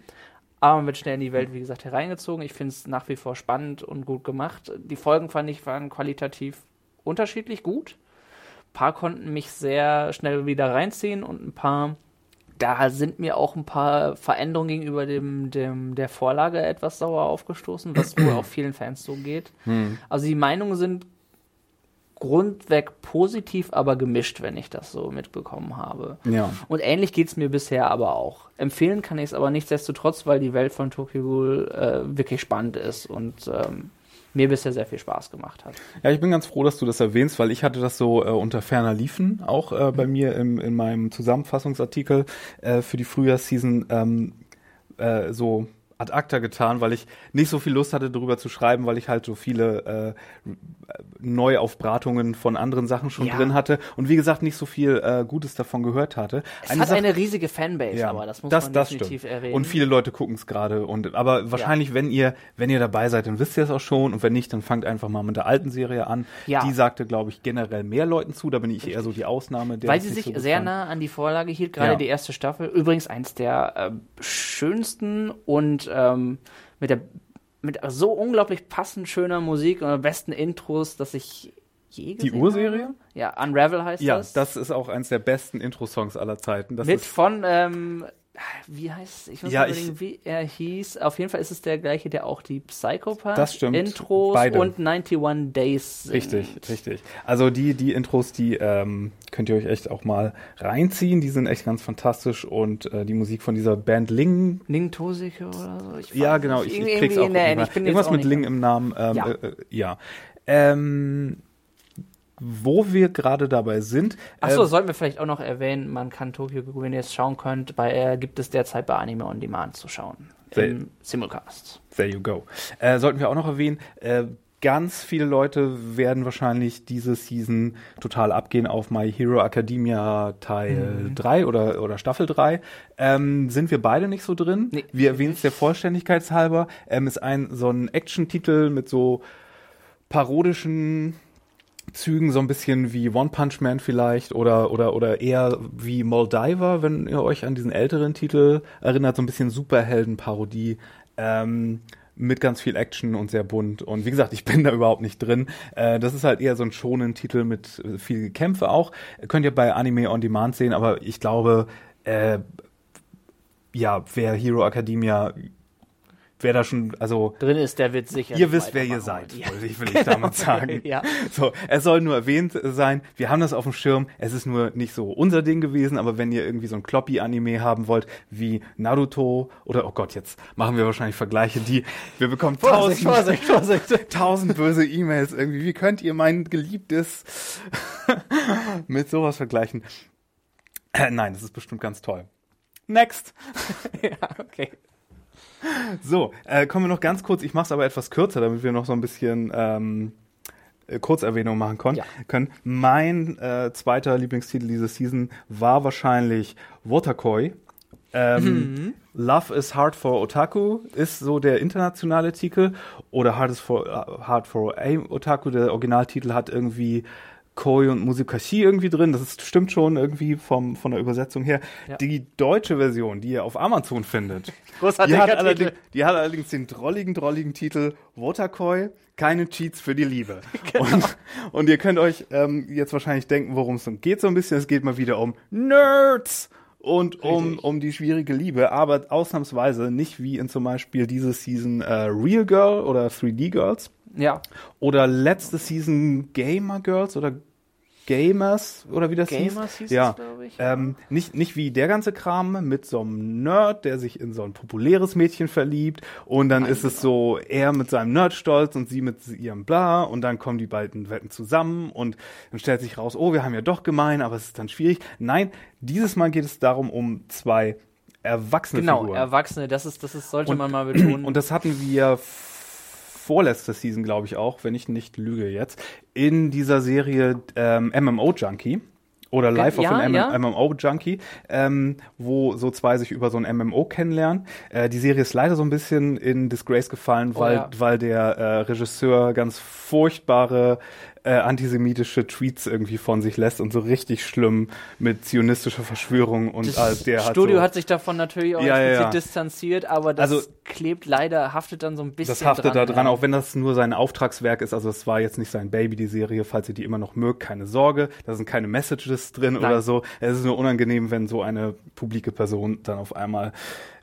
Aber man wird schnell in die Welt, wie gesagt, hereingezogen. Ich finde es nach wie vor spannend und gut gemacht. Die Folgen fand ich waren qualitativ unterschiedlich gut. Ein paar konnten mich sehr schnell wieder reinziehen und ein paar, da sind mir auch ein paar Veränderungen gegenüber dem, dem der Vorlage etwas sauer aufgestoßen, was wohl auch vielen Fans so geht. Hm. Also die Meinungen sind grundweg positiv, aber gemischt, wenn ich das so mitbekommen habe. Ja. Und ähnlich geht es mir bisher aber auch. Empfehlen kann ich es aber nichtsdestotrotz, weil die Welt von Tokyo Ghoul äh, wirklich spannend ist und ähm, mir bisher sehr viel Spaß gemacht hat. Ja, ich bin ganz froh, dass du das erwähnst, weil ich hatte das so äh, unter ferner Liefen auch äh, bei mir im, in meinem Zusammenfassungsartikel äh, für die Frühjahrsseason ähm, äh, so ad acta getan, weil ich nicht so viel Lust hatte, darüber zu schreiben, weil ich halt so viele äh, Neuaufbratungen von anderen Sachen schon ja. drin hatte und wie gesagt nicht so viel äh, Gutes davon gehört hatte. Es eine hat Sache, eine riesige Fanbase, ja, aber das muss das, man das definitiv stimmt. erwähnen. Und viele Leute gucken es gerade und aber wahrscheinlich, ja. wenn ihr wenn ihr dabei seid, dann wisst ihr es auch schon und wenn nicht, dann fangt einfach mal mit der alten Serie an. Ja. Die sagte, glaube ich, generell mehr Leuten zu. Da bin ich Richtig. eher so die Ausnahme. Weil sie sich so sehr nah an die Vorlage hielt, gerade die erste Staffel. Übrigens eins der äh, schönsten und ähm, mit der mit so unglaublich passend schöner Musik und besten Intros, dass ich je Die Urserie? Ja, Unravel heißt ja, das. Ja, das ist auch eins der besten Intro-Songs aller Zeiten. Das mit von ähm, wie heißt ich weiß ja, nicht, wie er hieß. Auf jeden Fall ist es der gleiche, der auch die Psychopath das stimmt. Intros Beide. und 91 Days singt. Richtig, richtig. Also die die Intros, die ähm, könnt ihr euch echt auch mal reinziehen. Die sind echt ganz fantastisch und äh, die Musik von dieser Band Ling. Ling Tosike oder so. Ich ja, genau. Ich, ich krieg's auch. Ich Irgendwas mit Ling im Namen. Ähm, ja. Äh, äh, ja. Ähm, wo wir gerade dabei sind. Achso, äh, sollten wir vielleicht auch noch erwähnen, man kann Tokyo Ghoul, wenn ihr es schauen könnt, bei, äh, gibt es derzeit bei Anime On Demand zu schauen. Im Simulcast. There you go. Äh, sollten wir auch noch erwähnen, äh, ganz viele Leute werden wahrscheinlich diese Season total abgehen auf My Hero Academia Teil mhm. 3 oder, oder Staffel 3. Ähm, sind wir beide nicht so drin? Nee, wir erwähnen es der Vollständigkeit halber. Ähm, ist ein so ein Action-Titel mit so parodischen Zügen so ein bisschen wie One Punch Man vielleicht oder oder oder eher wie Moldiver, wenn ihr euch an diesen älteren Titel erinnert, so ein bisschen Superhelden-Parodie. Ähm, mit ganz viel Action und sehr bunt. Und wie gesagt, ich bin da überhaupt nicht drin. Äh, das ist halt eher so ein schonen Titel mit viel Kämpfe auch. Könnt ihr bei Anime on Demand sehen, aber ich glaube, äh, ja, wer Hero Academia wer da schon, also drin ist, der wird sicher. Ihr wisst, wer ihr seid, ja. will ich, will ich damit sagen. ja. So, es soll nur erwähnt sein. Wir haben das auf dem Schirm. Es ist nur nicht so unser Ding gewesen, aber wenn ihr irgendwie so ein Kloppy-Anime haben wollt, wie Naruto oder oh Gott, jetzt machen wir wahrscheinlich Vergleiche, die wir bekommen tausend, Vorsicht, Vorsicht, Vorsicht. tausend böse E-Mails irgendwie. Wie könnt ihr mein geliebtes mit sowas vergleichen? Äh, nein, das ist bestimmt ganz toll. Next. ja, okay. So, äh, kommen wir noch ganz kurz, ich mache es aber etwas kürzer, damit wir noch so ein bisschen ähm, äh, Kurzerwähnung machen kon- ja. können. Mein äh, zweiter Lieblingstitel diese Season war wahrscheinlich Waterkoi. Ähm, mhm. Love is Hard for Otaku ist so der internationale Titel oder Hard is for, uh, Hard for Otaku, der Originaltitel hat irgendwie Koi und Musikashi irgendwie drin. Das ist, stimmt schon irgendwie vom, von der Übersetzung her. Ja. Die deutsche Version, die ihr auf Amazon findet, die hat, allerdings, die hat allerdings den drolligen, drolligen Titel Waterkoi, keine Cheats für die Liebe. Genau. Und, und ihr könnt euch ähm, jetzt wahrscheinlich denken, worum es geht so ein bisschen. Es geht mal wieder um Nerds und um, um die schwierige Liebe, aber ausnahmsweise nicht wie in zum Beispiel diese Season äh, Real Girl oder 3D Girls. Ja. Oder letzte Season Gamer Girls oder Gamers oder wie das Gamers hieß. hieß ja. glaube ich. Ähm, nicht, nicht wie der ganze Kram mit so einem Nerd, der sich in so ein populäres Mädchen verliebt und dann Nein, ist genau. es so er mit seinem Nerdstolz und sie mit ihrem Bla und dann kommen die beiden Welten zusammen und dann stellt sich raus, oh, wir haben ja doch gemein, aber es ist dann schwierig. Nein, dieses Mal geht es darum um zwei erwachsene genau, Figuren. Genau, Erwachsene, das ist, das ist, sollte und, man mal betonen. Und das hatten wir vorletzte Season, glaube ich auch, wenn ich nicht lüge jetzt, in dieser Serie ähm, MMO Junkie. Oder Live Ja, of an ja. MMO-Junkie, ähm, wo so zwei sich über so ein MMO kennenlernen. Äh, die Serie ist leider so ein bisschen in Disgrace gefallen, Oh, weil, ja. weil der äh, Regisseur ganz furchtbare äh, antisemitische Tweets irgendwie von sich lässt und so richtig schlimm mit zionistischer Verschwörung und Das äh, der hat Studio so, hat sich davon natürlich auch Ja, ja, distanziert, aber das Also- klebt leider, haftet dann so ein bisschen Das haftet da dran, ja. auch wenn das nur sein Auftragswerk ist. Also es war jetzt nicht sein Baby, die Serie. Falls ihr die immer noch mögt, keine Sorge. Da sind keine Messages drin Nein. oder so. Es ist nur unangenehm, wenn so eine publike Person dann auf einmal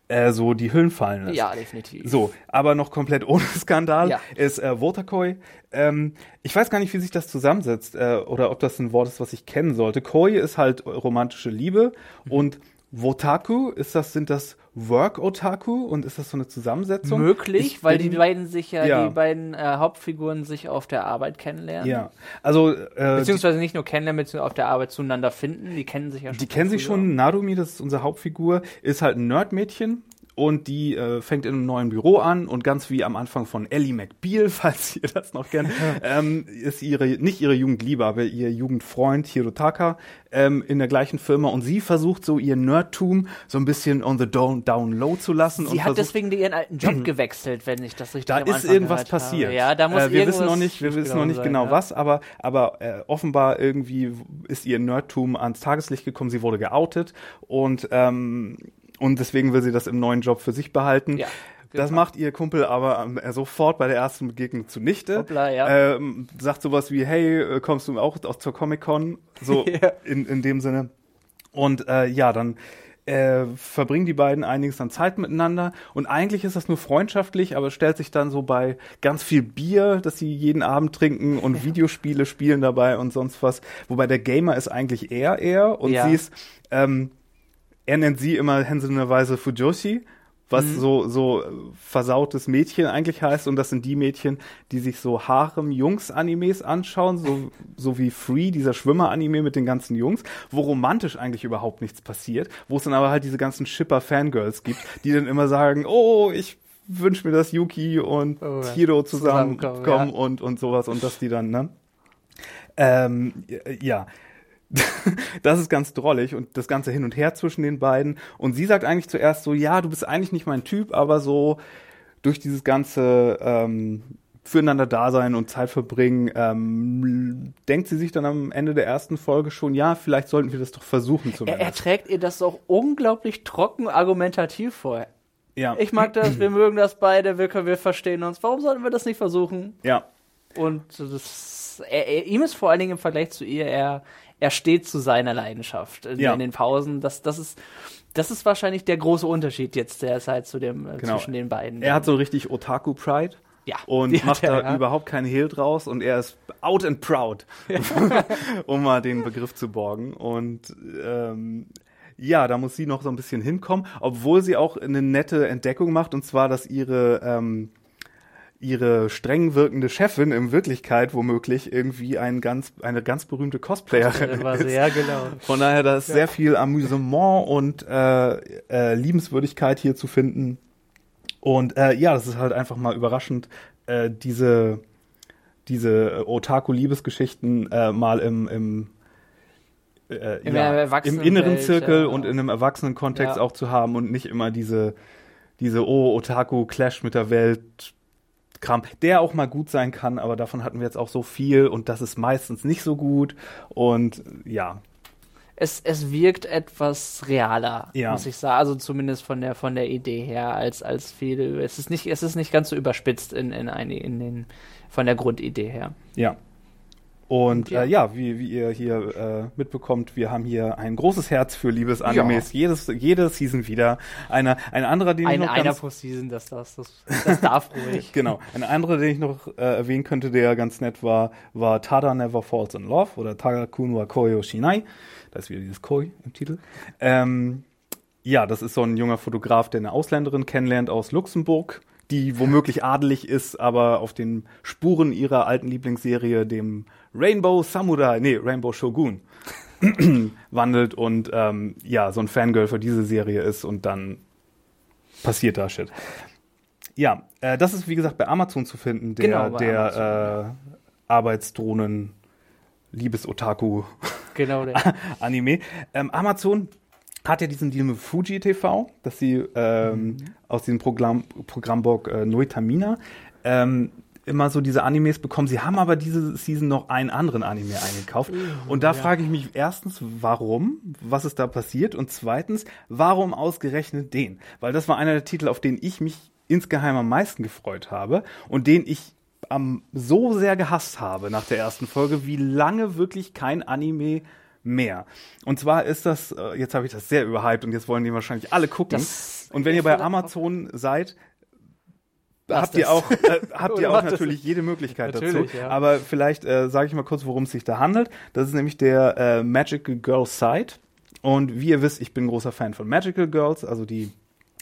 äh, so die Hüllen fallen lässt. Ja, definitiv. So, aber noch komplett ohne Skandal Ja. ist äh, Wotakoi. Ähm, ich weiß gar nicht, wie sich das zusammensetzt äh, oder ob das ein Wort ist, was ich kennen sollte. Koi ist halt romantische Liebe Mhm. und Wotaku ist das sind das Work Otaku und ist das so eine Zusammensetzung? Möglich, Ich weil bin- die beiden sich ja, Ja. die beiden äh, Hauptfiguren sich auf der Arbeit kennenlernen. Ja, also äh, Beziehungsweise nicht nur kennenlernen, beziehungsweise auf der Arbeit zueinander finden. Die kennen sich ja schon. die kennen sich schon. Narumi, das ist unsere Hauptfigur, ist halt ein Nerdmädchen und die äh, fängt in einem neuen Büro an und ganz wie am Anfang von Ellie McBeal, falls ihr das noch kennt, ähm, ist ihre nicht ihre Jugendliebe, aber ihr Jugendfreund Hirotaka ähm, in der gleichen Firma und sie versucht so ihr Nerdtum so ein bisschen on the down, down low zu lassen und Sie hat versucht, deswegen ihren alten Job gewechselt, wenn ich das richtig da am ist Anfang irgendwas gehört habe. passiert. Ja, da muss äh, wir wissen irgendwas noch nicht, wir wissen noch nicht sein, genau ja. was, aber aber äh, offenbar irgendwie ist ihr Nerdtum ans Tageslicht gekommen. Sie wurde geoutet und ähm, und deswegen will sie das im neuen Job für sich behalten. Ja, Das genau. macht ihr Kumpel aber ähm, äh, sofort bei der ersten Begegnung zunichte. Hoppla, ja. ähm, sagt sowas wie, hey, äh, kommst du auch, zur Comic-Con? So Ja. in, in dem Sinne. Und äh, ja, dann äh, verbringen die beiden einiges an Zeit miteinander und eigentlich ist das nur freundschaftlich, aber es stellt sich dann so bei ganz viel Bier, das sie jeden Abend trinken und Videospiele spielen dabei und sonst was, wobei der Gamer ist eigentlich er er und Ja. sie ist, ähm, er nennt sie immer hänselnderweise Fujoshi, was Mhm. so so äh, versautes Mädchen eigentlich heißt und das sind die Mädchen, die sich so Harem-Jungs-Animes anschauen, so, so wie Free, dieser Schwimmer-Anime mit den ganzen Jungs, wo romantisch eigentlich überhaupt nichts passiert, wo es dann aber halt diese ganzen Shipper-Fangirls gibt, die dann immer sagen, oh, ich wünsche mir, dass Yuki und Oh, ja. Hiro zusammenkommen Zusammenkommen, ja. und, und sowas und dass die dann, ne? Ähm, ja. Das ist ganz drollig und das ganze Hin und Her zwischen den beiden. Und sie sagt eigentlich zuerst so, ja, du bist eigentlich nicht mein Typ, aber so durch dieses ganze ähm, füreinander Dasein und Zeit verbringen, ähm, denkt sie sich dann am Ende der ersten Folge schon, ja, vielleicht sollten wir das doch versuchen Er, zumindest. er trägt ihr das auch unglaublich trocken argumentativ vor. ja. Ich mag das, wir mögen das beide, wir, können, wir verstehen uns. Warum sollten wir das nicht versuchen? ja. Und das, er, er, ihm ist vor allen Dingen im Vergleich zu ihr, er, er steht zu seiner Leidenschaft in, Ja. in den Pausen. Das, das, ist, das ist wahrscheinlich der große Unterschied jetzt derzeit zu dem, äh, Genau. zwischen den beiden. Er hat so richtig Otaku-Pride. Ja, Und macht er, da ja. überhaupt keinen Hehl draus und er ist out and proud, um mal den Begriff zu borgen. Und ähm, ja, da muss sie noch so ein bisschen hinkommen, obwohl sie auch eine nette Entdeckung macht, und zwar, dass ihre ähm, ihre streng wirkende Chefin in Wirklichkeit womöglich irgendwie ein ganz, eine ganz berühmte Cosplayerin war sie, ist. ja, genau. Von daher, da ist sehr viel Amüsement und äh, äh, Liebenswürdigkeit hier zu finden. Und äh, ja, das ist halt einfach mal überraschend, äh, diese, diese Otaku-Liebesgeschichten äh, mal im, im, äh, Im ja, im inneren Zirkel ja. und in einem Erwachsenenkontext Ja. auch zu haben und nicht immer diese, diese oh, Otaku-Clash mit der Welt. Kram, der auch mal gut sein kann, aber davon hatten wir jetzt auch so viel und das ist meistens nicht so gut und ja, Es, es wirkt etwas realer, Ja. muss ich sagen. Also zumindest von der, von der Idee her, als, als viele. Es ist nicht, es ist nicht ganz so überspitzt in, in, eine, in den, von der Grundidee her. Ja. Und Ja. ja, äh, ja wie, wie ihr hier äh, mitbekommt, wir haben hier ein großes Herz für Liebesanimes. Jedes, jede Season wieder. Eine, ein anderer, den ich Ein, noch einer ganz, pro Season, das, das, das, das darf ruhig. Genau. Ein anderer, den ich noch äh, erwähnen könnte, der ganz nett war, war Tada Never Falls in Love oder Tagakun wa Koyo Shinai. Da ist wieder dieses Koi im Titel. Ähm, ja, das ist so ein junger Fotograf, der eine Ausländerin kennenlernt aus Luxemburg, die womöglich adelig ist, aber auf den Spuren ihrer alten Lieblingsserie, dem Rainbow Samurai, nee, Rainbow Shogun, wandelt und ähm, ja, so ein Fangirl für diese Serie ist und dann passiert da Shit. Ja, äh, das ist wie gesagt bei Amazon zu finden, der, Genau, der äh, Arbeitsdrohnen Liebes-Otaku Genau. Anime. Ähm, Amazon hat ja diesen Deal mit Fuji TV, dass sie ähm, mhm. aus diesem Programm, Programmbock äh, Noitamina ähm, immer so diese Animes bekommen. Sie haben aber diese Season noch einen anderen Anime eingekauft. Uh, und da ja. frage ich mich erstens, warum? Was ist da passiert? Und zweitens, warum ausgerechnet den? Weil das war einer der Titel, auf den ich mich insgeheim am meisten gefreut habe und den ich am so sehr gehasst habe nach der ersten Folge, wie lange wirklich kein Anime mehr. Und zwar ist das, äh, jetzt habe ich das sehr überhyped und jetzt wollen die wahrscheinlich alle gucken. Das und wenn ihr bei Amazon seid, habt ihr auch, äh, habt ihr auch natürlich jede Möglichkeit dazu. Ja. Aber vielleicht äh, sage ich mal kurz, worum es sich da handelt. Das ist nämlich der äh, Magical Girl Side. Und wie ihr wisst, ich bin großer Fan von Magical Girls, also die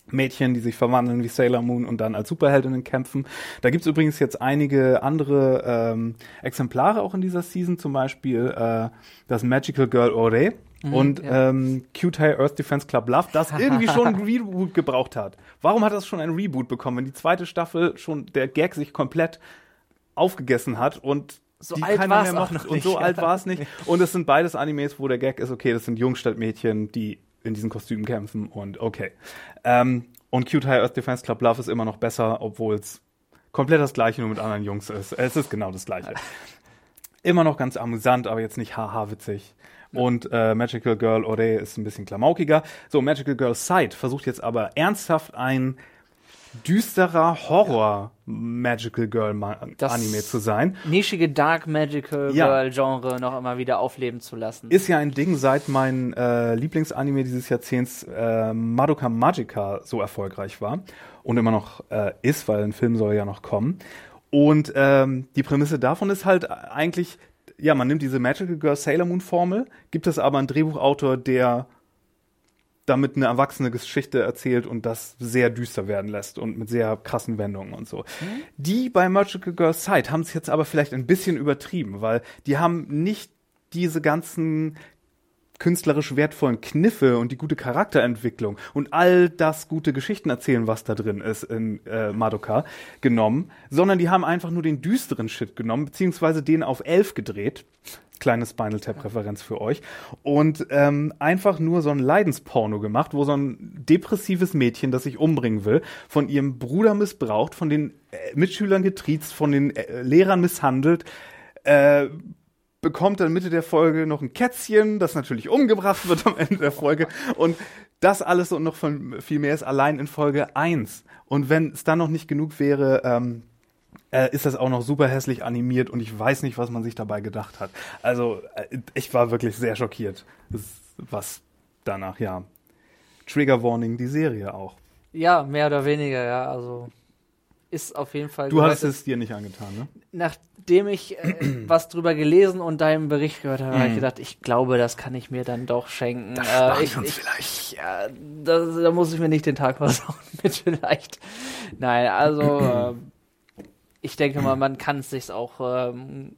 Mädchen, die sich verwandeln wie Sailor Moon und dann als Superheldinnen kämpfen. Da gibt's übrigens jetzt einige andere ähm, Exemplare auch in dieser Season, zum Beispiel äh, das Magical Girl Ore mhm, und ja. ähm, Cute High Earth Defense Club Love, das irgendwie schon ein Reboot gebraucht hat. Warum hat das schon ein Reboot bekommen, wenn die zweite Staffel schon der Gag sich komplett aufgegessen hat und so die alt keiner mehr macht und nicht. so alt war es nicht. Und es sind beides Animes, wo der Gag ist, okay, das sind Jungstadtmädchen, die in diesen Kostümen kämpfen und okay. Ähm, und Cute High Earth Defense Club Love ist immer noch besser, obwohl es komplett das gleiche nur mit anderen Jungs ist. Es ist genau das gleiche. immer noch ganz amüsant, aber jetzt nicht haha witzig. Und äh, Magical Girl Ore ist ein bisschen klamaukiger. So, Magical Girl Side versucht jetzt aber ernsthaft ein düsterer Horror Magical Girl das Anime zu sein. Nischige Dark Magical ja. Girl Genre noch immer wieder aufleben zu lassen. Ist ja ein Ding seit mein äh, Lieblingsanime dieses Jahrzehnts äh, Madoka Magica so erfolgreich war und immer noch äh, ist, weil ein Film soll ja noch kommen. Und ähm, die Prämisse davon ist halt eigentlich, ja, man nimmt diese Magical Girl Sailor Moon Formel, gibt es aber einen Drehbuchautor, der damit eine erwachsene Geschichte erzählt und das sehr düster werden lässt und mit sehr krassen Wendungen und so. Mhm. Die bei Magical Girl Side haben es jetzt aber vielleicht ein bisschen übertrieben, weil die haben nicht diese ganzen künstlerisch wertvollen Kniffe und die gute Charakterentwicklung und all das gute Geschichten erzählen, was da drin ist in äh, Madoka, genommen, sondern die haben einfach nur den düsteren Shit genommen, beziehungsweise den auf elf gedreht. Kleine Spinal Tap-Referenz für euch. Und ähm, einfach nur so ein Leidensporno gemacht, wo so ein depressives Mädchen, das sich umbringen will, von ihrem Bruder missbraucht, von den äh, Mitschülern getriezt, von den äh, Lehrern misshandelt, äh, bekommt dann Mitte der Folge noch ein Kätzchen, das natürlich umgebracht wird am Ende der Folge. Und das alles und noch von viel mehr ist allein in Folge 1. Und wenn es dann noch nicht genug wäre, ähm, äh, ist das auch noch super hässlich animiert und ich weiß nicht, was man sich dabei gedacht hat. Also äh, ich war wirklich sehr schockiert, was danach, ja. Trigger Warning, die Serie auch. Ja, mehr oder weniger, ja. Also ist auf jeden Fall. Du hast es dir nicht angetan, ne? Nachdem ich äh, was drüber gelesen und deinen Bericht gehört habe, mm. habe ich mhm. gedacht, ich glaube, das kann ich mir dann doch schenken. Das äh, ich, uns ich, vielleicht. Ja, da, da, muss ich mir nicht den Tag versauen mit vielleicht. Nein, also äh, ich denke mal, man kann es sich auch ähm,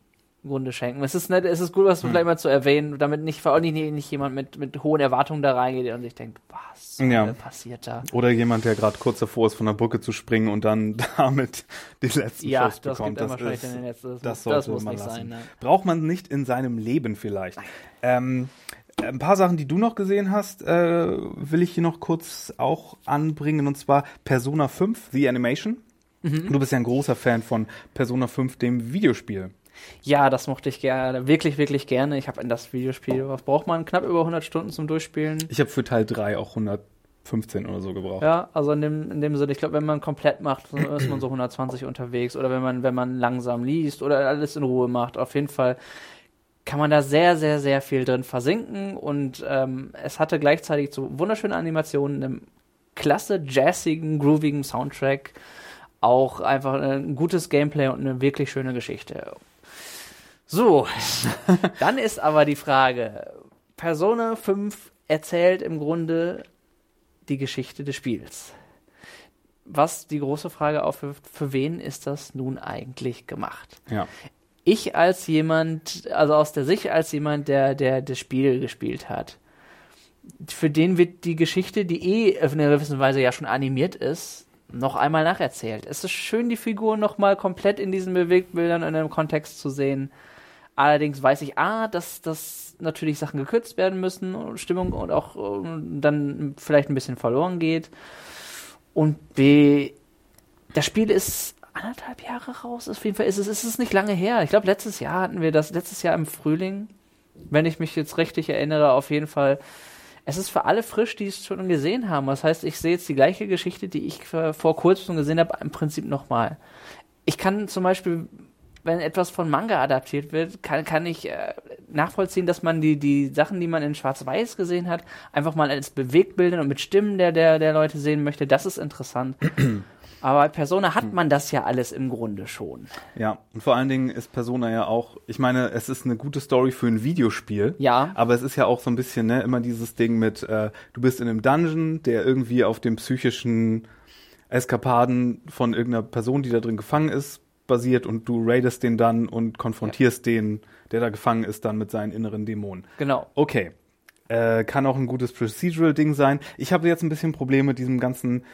Grunde schenken. Es ist nett, es ist gut, was hm. vielleicht mal zu erwähnen, damit nicht vor allem nicht, nicht jemand mit, mit hohen Erwartungen da reingeht und sich denkt, was ja. passiert da? Oder jemand, der gerade kurz davor ist, von der Brücke zu springen und dann damit die letzten ja, Schuss das bekommt. Das, ist, den Letzten, das, das, das muss man nicht lassen. sein. Ne? Braucht man nicht in seinem Leben vielleicht. Ähm, ein paar Sachen, die du noch gesehen hast, äh, will ich hier noch kurz auch anbringen, und zwar Persona 5, The Animation. Mhm. Du bist ja ein großer Fan von Persona 5, dem Videospiel. Ja, das mochte ich gerne, wirklich, wirklich gerne. Ich habe in das Videospiel, was braucht man? Knapp über 100 Stunden zum Durchspielen. Ich habe für Teil 3 auch 115 oder so gebraucht. Ja, also in dem, in dem Sinne, ich glaube, wenn man komplett macht, ist man so 120 unterwegs. Oder wenn man, wenn man langsam liest oder alles in Ruhe macht, auf jeden Fall kann man da sehr, sehr, sehr viel drin versinken. Und ähm, es hatte gleichzeitig so wunderschöne Animationen, einem klasse, jazzigen, groovigen Soundtrack auch einfach ein gutes Gameplay und eine wirklich schöne Geschichte. So, dann ist aber die Frage, Persona 5 erzählt im Grunde die Geschichte des Spiels. Was die große Frage aufwirft, für wen ist das nun eigentlich gemacht? Ja. Ich als jemand, also aus der Sicht als jemand, der, der das Spiel gespielt hat, für den wird die Geschichte, die eh auf eine gewisse Weise ja schon animiert ist, noch einmal nacherzählt. Es ist schön, die Figuren noch mal komplett in diesen Bewegtbildern in einem Kontext zu sehen Allerdings weiß ich, A, dass, dass natürlich Sachen gekürzt werden müssen, und Stimmung und auch und dann vielleicht ein bisschen verloren geht. Und B, das Spiel ist anderthalb Jahre raus. Auf jeden Fall ist es, ist es nicht lange her. Ich glaube, letztes Jahr hatten wir das, letztes Jahr im Frühling, wenn ich mich jetzt richtig erinnere, auf jeden Fall. Es ist für alle frisch, die es schon gesehen haben. Das heißt, ich sehe jetzt die gleiche Geschichte, die ich vor kurzem gesehen habe, im Prinzip nochmal. Ich kann zum Beispiel, wenn etwas von Manga adaptiert wird, kann, kann ich äh, nachvollziehen, dass man die, die Sachen, die man in Schwarz-Weiß gesehen hat, einfach mal als Bewegtbildern und mit Stimmen der, der, der Leute sehen möchte. Das ist interessant. Aber bei Persona hat man das ja alles im Grunde schon. Ja, und vor allen Dingen ist Persona ja auch, ich meine, es ist eine gute Story für ein Videospiel. Ja. Aber es ist ja auch so ein bisschen, ne, immer dieses Ding mit, äh, du bist in einem Dungeon, der irgendwie auf dem psychischen Eskapaden von irgendeiner Person, die da drin gefangen ist, basiert und du raidest den dann und konfrontierst ja. den, der da gefangen ist, dann mit seinen inneren Dämonen. Genau. Okay. Äh, kann auch ein gutes Procedural-Ding sein. Ich habe jetzt ein bisschen Probleme mit diesem ganzen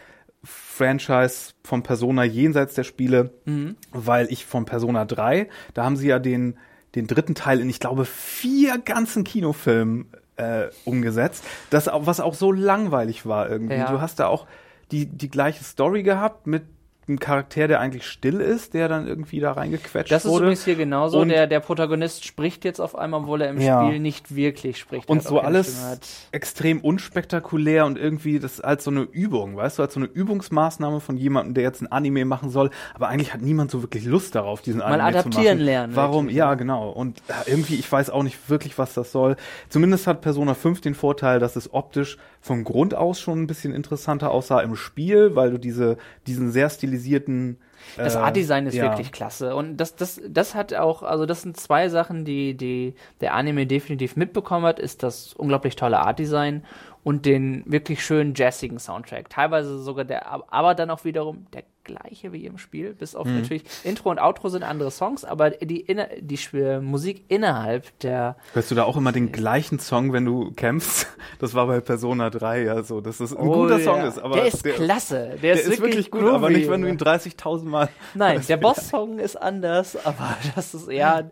Franchise von Persona jenseits der Spiele, mhm. weil ich von Persona 3, da haben sie ja den, den dritten Teil in, ich glaube, vier ganzen Kinofilmen äh, umgesetzt, das, was auch so langweilig war irgendwie. Ja. Du hast da auch die, die gleiche Story gehabt mit ein Charakter, der eigentlich still ist, der dann irgendwie da reingequetscht wurde. Das ist übrigens hier genauso. Und der, der Protagonist spricht jetzt auf einmal, obwohl er im ja. Spiel nicht wirklich spricht. Und so alles extrem unspektakulär und irgendwie das als so eine Übung, weißt du, als so eine Übungsmaßnahme von jemandem, der jetzt ein Anime machen soll. Aber eigentlich hat niemand so wirklich Lust darauf, diesen Anime Mal adaptieren zu machen. lernen. Warum? Wirklich. Ja, genau. Und irgendwie, ich weiß auch nicht wirklich, was das soll. Zumindest hat Persona 5 den Vorteil, dass es optisch von Grund aus schon ein bisschen interessanter aussah im Spiel, weil du diese, diesen sehr stilisierten das äh, Art-Design ist ja. wirklich klasse. Und das, das, das hat auch, also das sind zwei Sachen, die, die der Anime definitiv mitbekommen hat, ist das unglaublich tolle Art-Design und den wirklich schönen jazzigen Soundtrack. Teilweise sogar der, aber dann auch wiederum der gleiche wie im Spiel, bis auf mhm. natürlich Intro und Outro sind andere Songs, aber die, inner, die Musik innerhalb der. Hörst du da auch immer den gleichen Song, wenn du kämpfst? Das war bei Persona 3 ja so, dass das ein oh, guter Song ist. Aber der ist der, klasse. Der, der ist, wirklich, wirklich gut, groovy, aber nicht, wenn du ihn 30.000 Mal. Nein, der Boss-Song ist anders, aber das ist ja,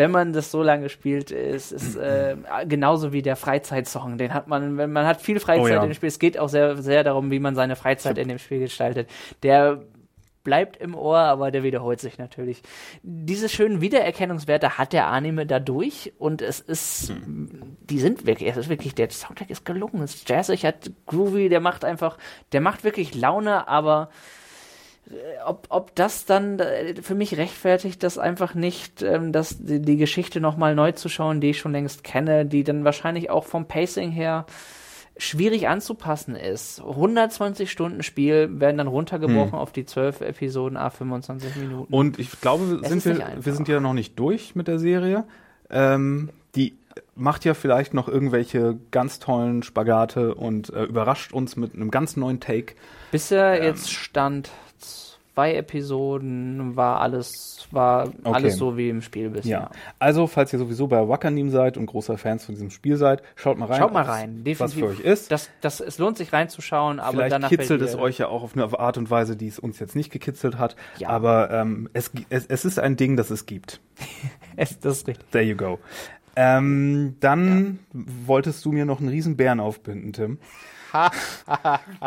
wenn man das so lange spielt, ist, ist äh, genauso wie der Freizeitsong. Den hat man, wenn man hat viel Freizeit oh, ja. dem Spiel. Es geht auch sehr, sehr darum, wie man seine Freizeit in dem Spiel gestaltet. Der bleibt im Ohr, aber der wiederholt sich natürlich. Diese schönen Wiedererkennungswerte hat der Anime dadurch und es ist, hm. die sind wirklich, es ist wirklich, der Soundtrack ist gelungen, es ist jazzig, hat groovy, der macht einfach, der macht wirklich Laune, aber ob, ob das dann äh, für mich rechtfertigt, das einfach nicht, ähm, dass die, die Geschichte nochmal neu zu schauen, die ich schon längst kenne, die dann wahrscheinlich auch vom Pacing her schwierig anzupassen ist. 120 Stunden Spiel werden dann runtergebrochen hm. auf die 12 Episoden, a 25 Minuten. Und ich glaube, sind wir, wir sind ja noch nicht durch mit der Serie. Ähm, die macht ja vielleicht noch irgendwelche ganz tollen Spagate und äh, überrascht uns mit einem ganz neuen Take. Bisher ähm, jetzt stand zwei Episoden, war alles, war okay. alles so wie im Spiel bisher. Ja. Also, falls ihr sowieso bei Wakanim seid und großer Fans von diesem Spiel seid, schaut mal rein. Schaut mal rein, definitiv. Was für euch ist. Das, das, es lohnt sich reinzuschauen, aber Vielleicht danach kitzelt es euch ja auch auf eine Art und Weise, die es uns jetzt nicht gekitzelt hat. Ja. Aber ähm, es, es, es ist ein Ding, das es gibt. es, das ist richtig. There you go. Ähm, dann ja. wolltest du mir noch einen riesen Bären aufbinden, Tim.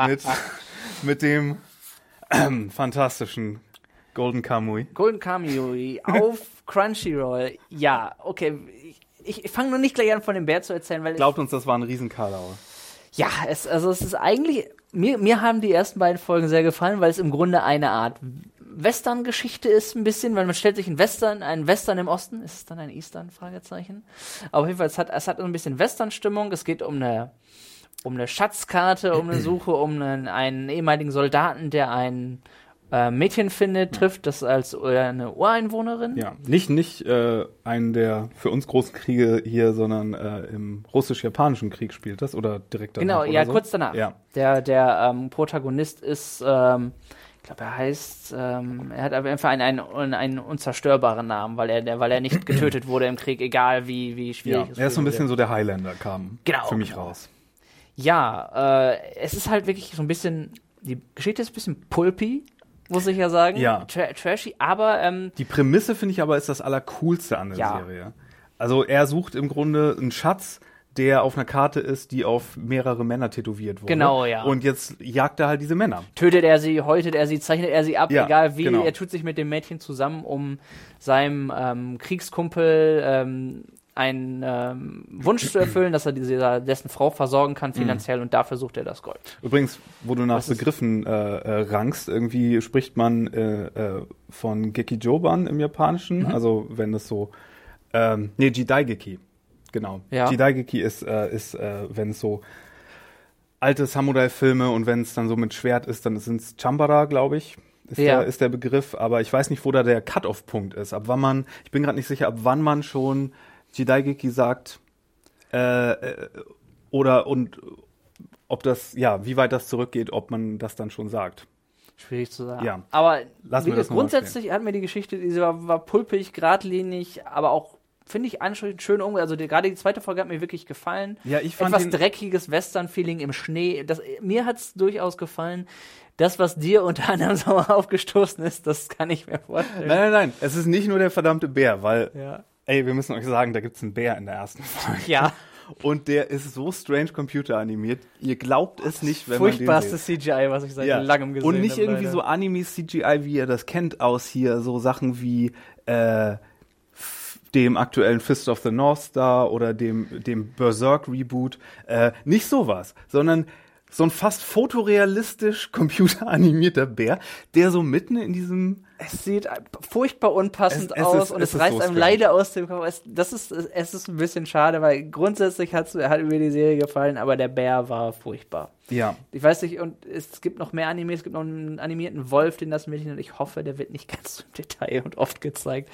mit, mit dem fantastischen Golden Kamui. Golden Kamui auf Crunchyroll. Ja, okay. Ich, ich fange nur nicht gleich an, von dem Bär zu erzählen, weil. Glaubt uns, das war ein Riesenkarlauer. Ja, es, also es ist eigentlich. Mir, mir haben die ersten beiden Folgen sehr gefallen, weil es im Grunde eine Art Western-Geschichte ist ein bisschen, weil man stellt sich einen Western, einen Western im Osten, ist es dann ein Eastern? Fragezeichen. Aber auf jeden Fall, es hat, es hat ein bisschen Western-Stimmung. Es geht um eine um eine Schatzkarte, um eine Suche, um einen, einen ehemaligen Soldaten, der ein äh, Mädchen findet, trifft das als äh, eine Ureinwohnerin. Ja, nicht nicht äh, einen der für uns großen Kriege hier, sondern äh, im russisch-japanischen Krieg spielt das oder direkt danach. Genau, ja, so? kurz danach. Ja. Der der ähm, Protagonist ist ähm, ich glaube, er heißt, ähm, er hat einfach einen, einen, einen unzerstörbaren Namen, weil er, weil er nicht getötet wurde im Krieg, egal wie, wie schwierig ja, es ist. Er ist so ein bisschen so der Highlander, kam genau, für mich genau. raus. Ja, äh, es ist halt wirklich so ein bisschen, die Geschichte ist ein bisschen pulpy, muss ich ja sagen. Ja. Tra trashy, aber ähm, Die Prämisse finde ich aber ist das Allercoolste an der Ja. Serie. Also er sucht im Grunde einen Schatz, der auf einer Karte ist, die auf mehrere Männer tätowiert wurde. Genau, ja. Und jetzt jagt er halt diese Männer. tötet er sie, häutet er sie, zeichnet er sie ab, Ja, egal wie. genau. Er tut sich mit dem Mädchen zusammen, um seinem ähm, Kriegskumpel ähm, einen ähm, Wunsch zu erfüllen, dass er diese, dessen Frau versorgen Mhm. kann finanziell und dafür sucht er das Gold. Übrigens, wo du nach Was Begriffen äh, äh, rangst, irgendwie spricht man äh, äh, von Gekijoban im Japanischen, Mhm. also wenn das so, ähm, nee, Jidaigeki, genau. Ja. Jidaigeki ist, äh, ist äh, wenn es so alte Samurai-Filme und wenn es dann so mit Schwert ist, dann sind es Chambara, glaube ich. Ist, Ja. der, ist der Begriff, aber ich weiß nicht, wo da der Cut-off-Punkt ist. Ab wann man, ich bin gerade nicht sicher, ab wann man schon Jidaigeki sagt, äh, äh, oder und ob das, ja, wie weit das zurückgeht, ob man das dann schon sagt. Schwierig zu sagen. Ja. Aber Lassen wie das grundsätzlich hat mir die Geschichte, diese war, war pulpig, geradlinig, aber auch finde ich ansprechend schön um. Also die, gerade die zweite Folge hat mir wirklich gefallen. Ja, ich fand Etwas dreckiges Western-Feeling im Schnee. Das, mir hat es durchaus gefallen. Das, was dir unter anderem so aufgestoßen ist, das kann ich mir vorstellen. Nein, nein, nein, es ist nicht nur der verdammte Bär, weil, Ja. Ey, wir müssen euch sagen, da gibt's einen Bär in der ersten Folge. Ja. Und der ist so strange computeranimiert. Ihr glaubt es nicht, wenn man den Furchtbarste. CGI, was ich seit Ja. langem gesehen Und nicht habe. irgendwie so Anime-CGI, wie ihr das kennt, aus hier so Sachen wie äh, dem aktuellen Fist of the North Star oder dem, dem Berserk-Reboot. Äh, nicht sowas, sondern so ein fast fotorealistisch computeranimierter Bär, der so mitten in diesem Es sieht furchtbar unpassend Es- es aus ist- und es es, reißt so einem strange. leider aus dem Kopf. Es, das ist, es ist ein bisschen schade, weil grundsätzlich hat mir die Serie gefallen, aber der Bär war furchtbar. ja, Ich weiß nicht, und es gibt noch mehr Anime, es gibt noch einen animierten Wolf, den das Mädchen und ich hoffe, der wird nicht ganz so im Detail und oft gezeigt.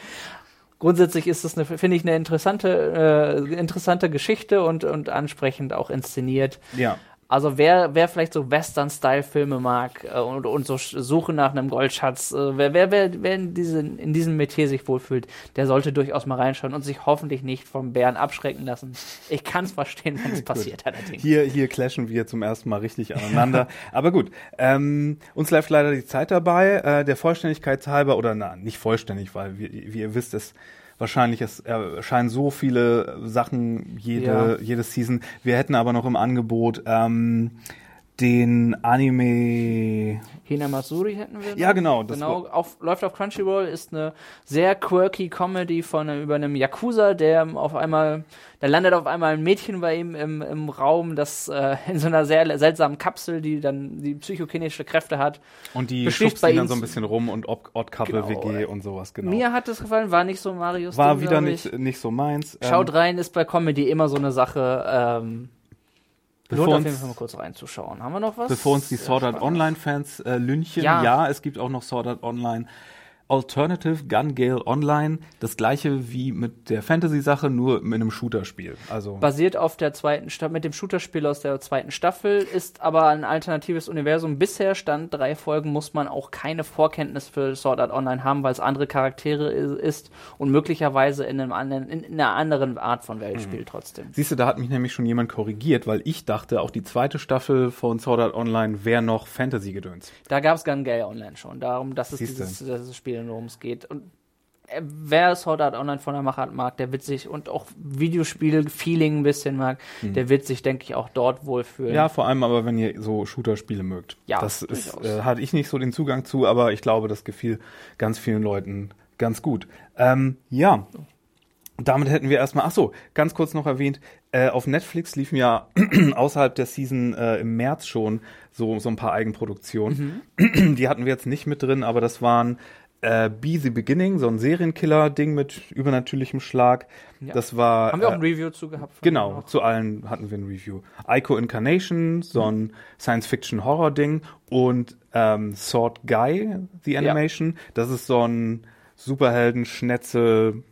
Grundsätzlich ist das, eine, finde ich, eine interessante, äh, interessante Geschichte und, und ansprechend auch inszeniert. ja. Also wer, wer vielleicht so Western-Style-Filme mag äh, und, und so Suche nach einem Goldschatz, äh, wer, wer, wer, wer in, diesen, in diesem Metier sich wohlfühlt, der sollte durchaus mal reinschauen und sich hoffentlich nicht vom Bären abschrecken lassen. Ich kann es verstehen, wenn es passiert allerdings. Hier, hier clashen wir zum ersten Mal richtig aneinander. Aber gut, ähm, uns läuft leider die Zeit dabei. Äh, der Vollständigkeit halber, oder na, nicht vollständig, weil wie, wie ihr wisst, es wahrscheinlich es erscheinen so viele Sachen jede, Ja. jede Season. Wir hätten aber noch im Angebot ähm, den Anime Hinamasuri hätten wir. Ja, noch. genau, das Genau, war- auf, läuft auf Crunchyroll, ist eine sehr quirky Comedy von über einem Yakuza, der auf einmal, da landet auf einmal ein Mädchen bei ihm im, im Raum, das äh, in so einer sehr seltsamen Kapsel, die dann die psychokinetische Kräfte hat. und die bei ihn dann so ein bisschen rum und Odd Odd Couple Genau. WG und sowas, genau. Mir hat es gefallen, war nicht so Marius. War Ding, wieder nicht, nicht so meins. Schaut Ähm, rein, ist bei Comedy immer so eine Sache. Ähm, Bevor lohnt auf uns- jeden Fall mal kurz reinzuschauen. Haben wir noch was? Bevor uns die Sword Art. Online-Fans äh, lynchen, Ja. ja. es gibt auch noch Sword Art Online Alternative Gun Gale Online. Das gleiche wie mit der Fantasy-Sache, nur mit einem Shooter-Spiel. Also basiert auf der zweiten Staffel, mit dem Shooter-Spiel aus der zweiten Staffel, ist aber ein alternatives Universum. Bisher stand drei Folgen, muss man auch keine Vorkenntnis für Sword Art Online haben, weil es andere Charaktere ist und möglicherweise in, einem anderen, in, in einer anderen Art von Welt spielt trotzdem. Siehst du, da hat mich nämlich schon jemand korrigiert, weil ich dachte, auch die zweite Staffel von Sword Art Online wäre noch Fantasy-Gedöns. Da gab es Gun Gale Online schon, darum, dass es Siehste. dieses, dieses Spiel, worum es geht. Und äh, wer Sword Art Online von der Machart mag, der wird sich und auch Videospiel-Feeling ein bisschen mag, der wird sich, denke ich, auch dort wohlfühlen. Mhm. Ja, vor allem aber, wenn ihr so Shooter-Spiele mögt. Ja, das ist, äh, hatte ich nicht so den Zugang zu, aber ich glaube, das gefiel ganz vielen Leuten ganz gut. Ähm, ja, damit hätten wir erstmal, ach so, ganz kurz noch erwähnt, äh, auf Netflix liefen ja außerhalb der Season äh, im März schon so, so ein paar Eigenproduktionen. Mhm. Die hatten wir jetzt nicht mit drin, aber das waren äh, Be the Beginning, so ein Serienkiller-Ding mit übernatürlichem Schlag. Ja. Das war Haben wir auch äh, ein Review zu gehabt? Genau, noch? zu allen hatten wir ein Review. Ico Incarnation, so ein Science-Fiction-Horror-Ding und ähm, Sword Guy, The Animation. Das ist so ein Superhelden-Schnetzel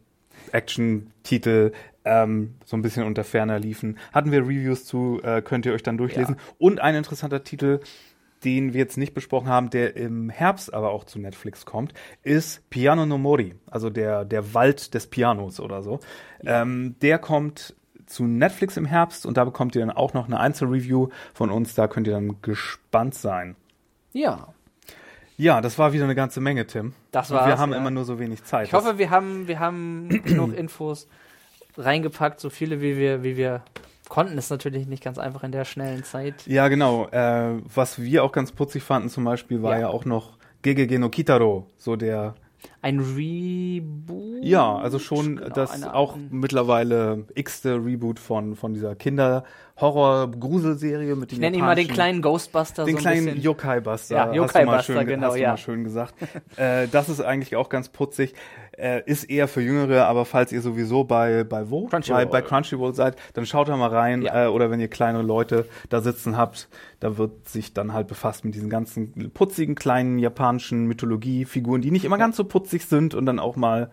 Action-Titel, ähm, so ein bisschen unter ferner liefen. Hatten wir Reviews zu, äh, könnt ihr euch dann durchlesen. Und ein interessanter Titel, den wir jetzt nicht besprochen haben, der im Herbst aber auch zu Netflix kommt, ist Piano no Mori, also der, der Wald des Pianos oder so. Ähm, der kommt zu Netflix im Herbst und da bekommt ihr dann auch noch eine Einzelreview von uns. Da könnt ihr dann gespannt sein. Ja. Ja, das war wieder eine ganze Menge, Tim. Das war's, Wir haben ja. immer nur so wenig Zeit. Ich hoffe, wir haben, wir haben genug Infos reingepackt, so viele wie wir, wie wir konnten. Ist natürlich nicht ganz einfach in der schnellen Zeit. Ja, genau. Äh, was wir auch ganz putzig fanden zum Beispiel, war ja, Ja. auch noch Gegege no Kitaro, so der Ein Reboot? Ja, also schon Genau, das auch Art- mittlerweile x-te Reboot von, von dieser Kinder-Horror-Gruselserie mit Ich den nenne ihn mal den kleinen Ghostbuster. den so ein kleinen. Yokai-Buster. Ja, Yokai-Buster, schön, genau, hast du ja. mal schön gesagt. äh, das ist eigentlich auch ganz putzig. Äh, ist eher für Jüngere, aber falls ihr sowieso bei, bei wo? Crunchyroll. Bei, bei Crunchyroll seid, dann schaut da mal rein. Ja. Äh, oder wenn ihr kleine Leute da sitzen habt, da wird sich dann halt befasst mit diesen ganzen putzigen kleinen japanischen Mythologie-Figuren, die nicht immer ganz so putzig sind und dann auch mal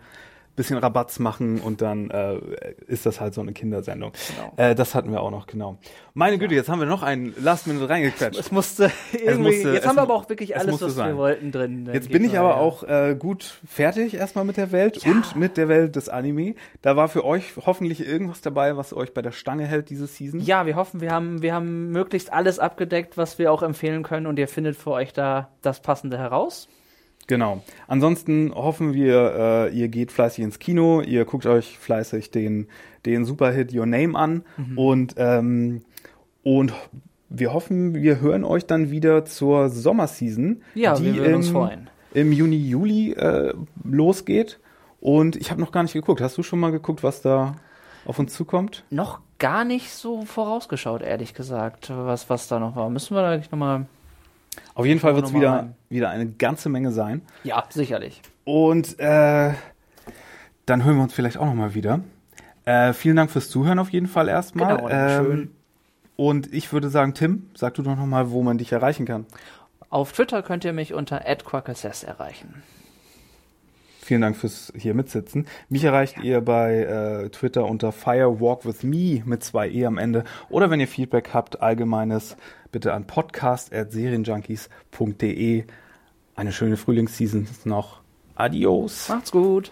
bisschen Rabatz machen und dann äh, ist das halt so eine Kindersendung. Genau. Äh, das hatten wir auch noch, genau. Meine Güte, jetzt haben wir noch einen Last Minute reingequetscht. Es musste irgendwie. musste- jetzt es haben wir aber auch wirklich es alles, was sein. wir wollten drin. Jetzt bin ich mal, aber ja. auch äh, gut fertig erstmal mit der Welt und mit der Welt des Anime. Da war für euch hoffentlich irgendwas dabei, was euch bei der Stange hält diese Season. Ja, wir hoffen, wir haben, wir haben möglichst alles abgedeckt, was wir auch empfehlen können und ihr findet für euch da das Passende heraus. Genau. Ansonsten hoffen wir, äh, ihr geht fleißig ins Kino, ihr guckt euch fleißig den, den Superhit Your Name an Mhm. und, ähm, und wir hoffen, wir hören euch dann wieder zur Sommerseason, Ja, die im, im Juni, Juli äh, losgeht. Und ich habe noch gar nicht geguckt. Hast du schon mal geguckt, was da auf uns zukommt? Noch gar nicht so vorausgeschaut, ehrlich gesagt, was, was da noch war. Müssen wir da gleich nochmal. Auf jeden Fall wird wir es wieder, rein. wieder eine ganze Menge sein. Ja, sicherlich. Und äh, dann hören wir uns vielleicht auch nochmal wieder. Äh, vielen Dank fürs Zuhören auf jeden Fall erstmal. Genau, schön. Und ich würde sagen, Tim, sag du doch nochmal, wo man dich erreichen kann. Auf Twitter könnt ihr mich unter @quackassess erreichen. Vielen Dank fürs hier mitsitzen. Mich erreicht ihr bei äh, Twitter unter firewalkwithme mit zwei E am Ende. Oder wenn ihr Feedback habt, allgemeines, bitte an podcast.serienjunkies.de. Eine schöne Frühlingsseason noch. Adios. Macht's gut.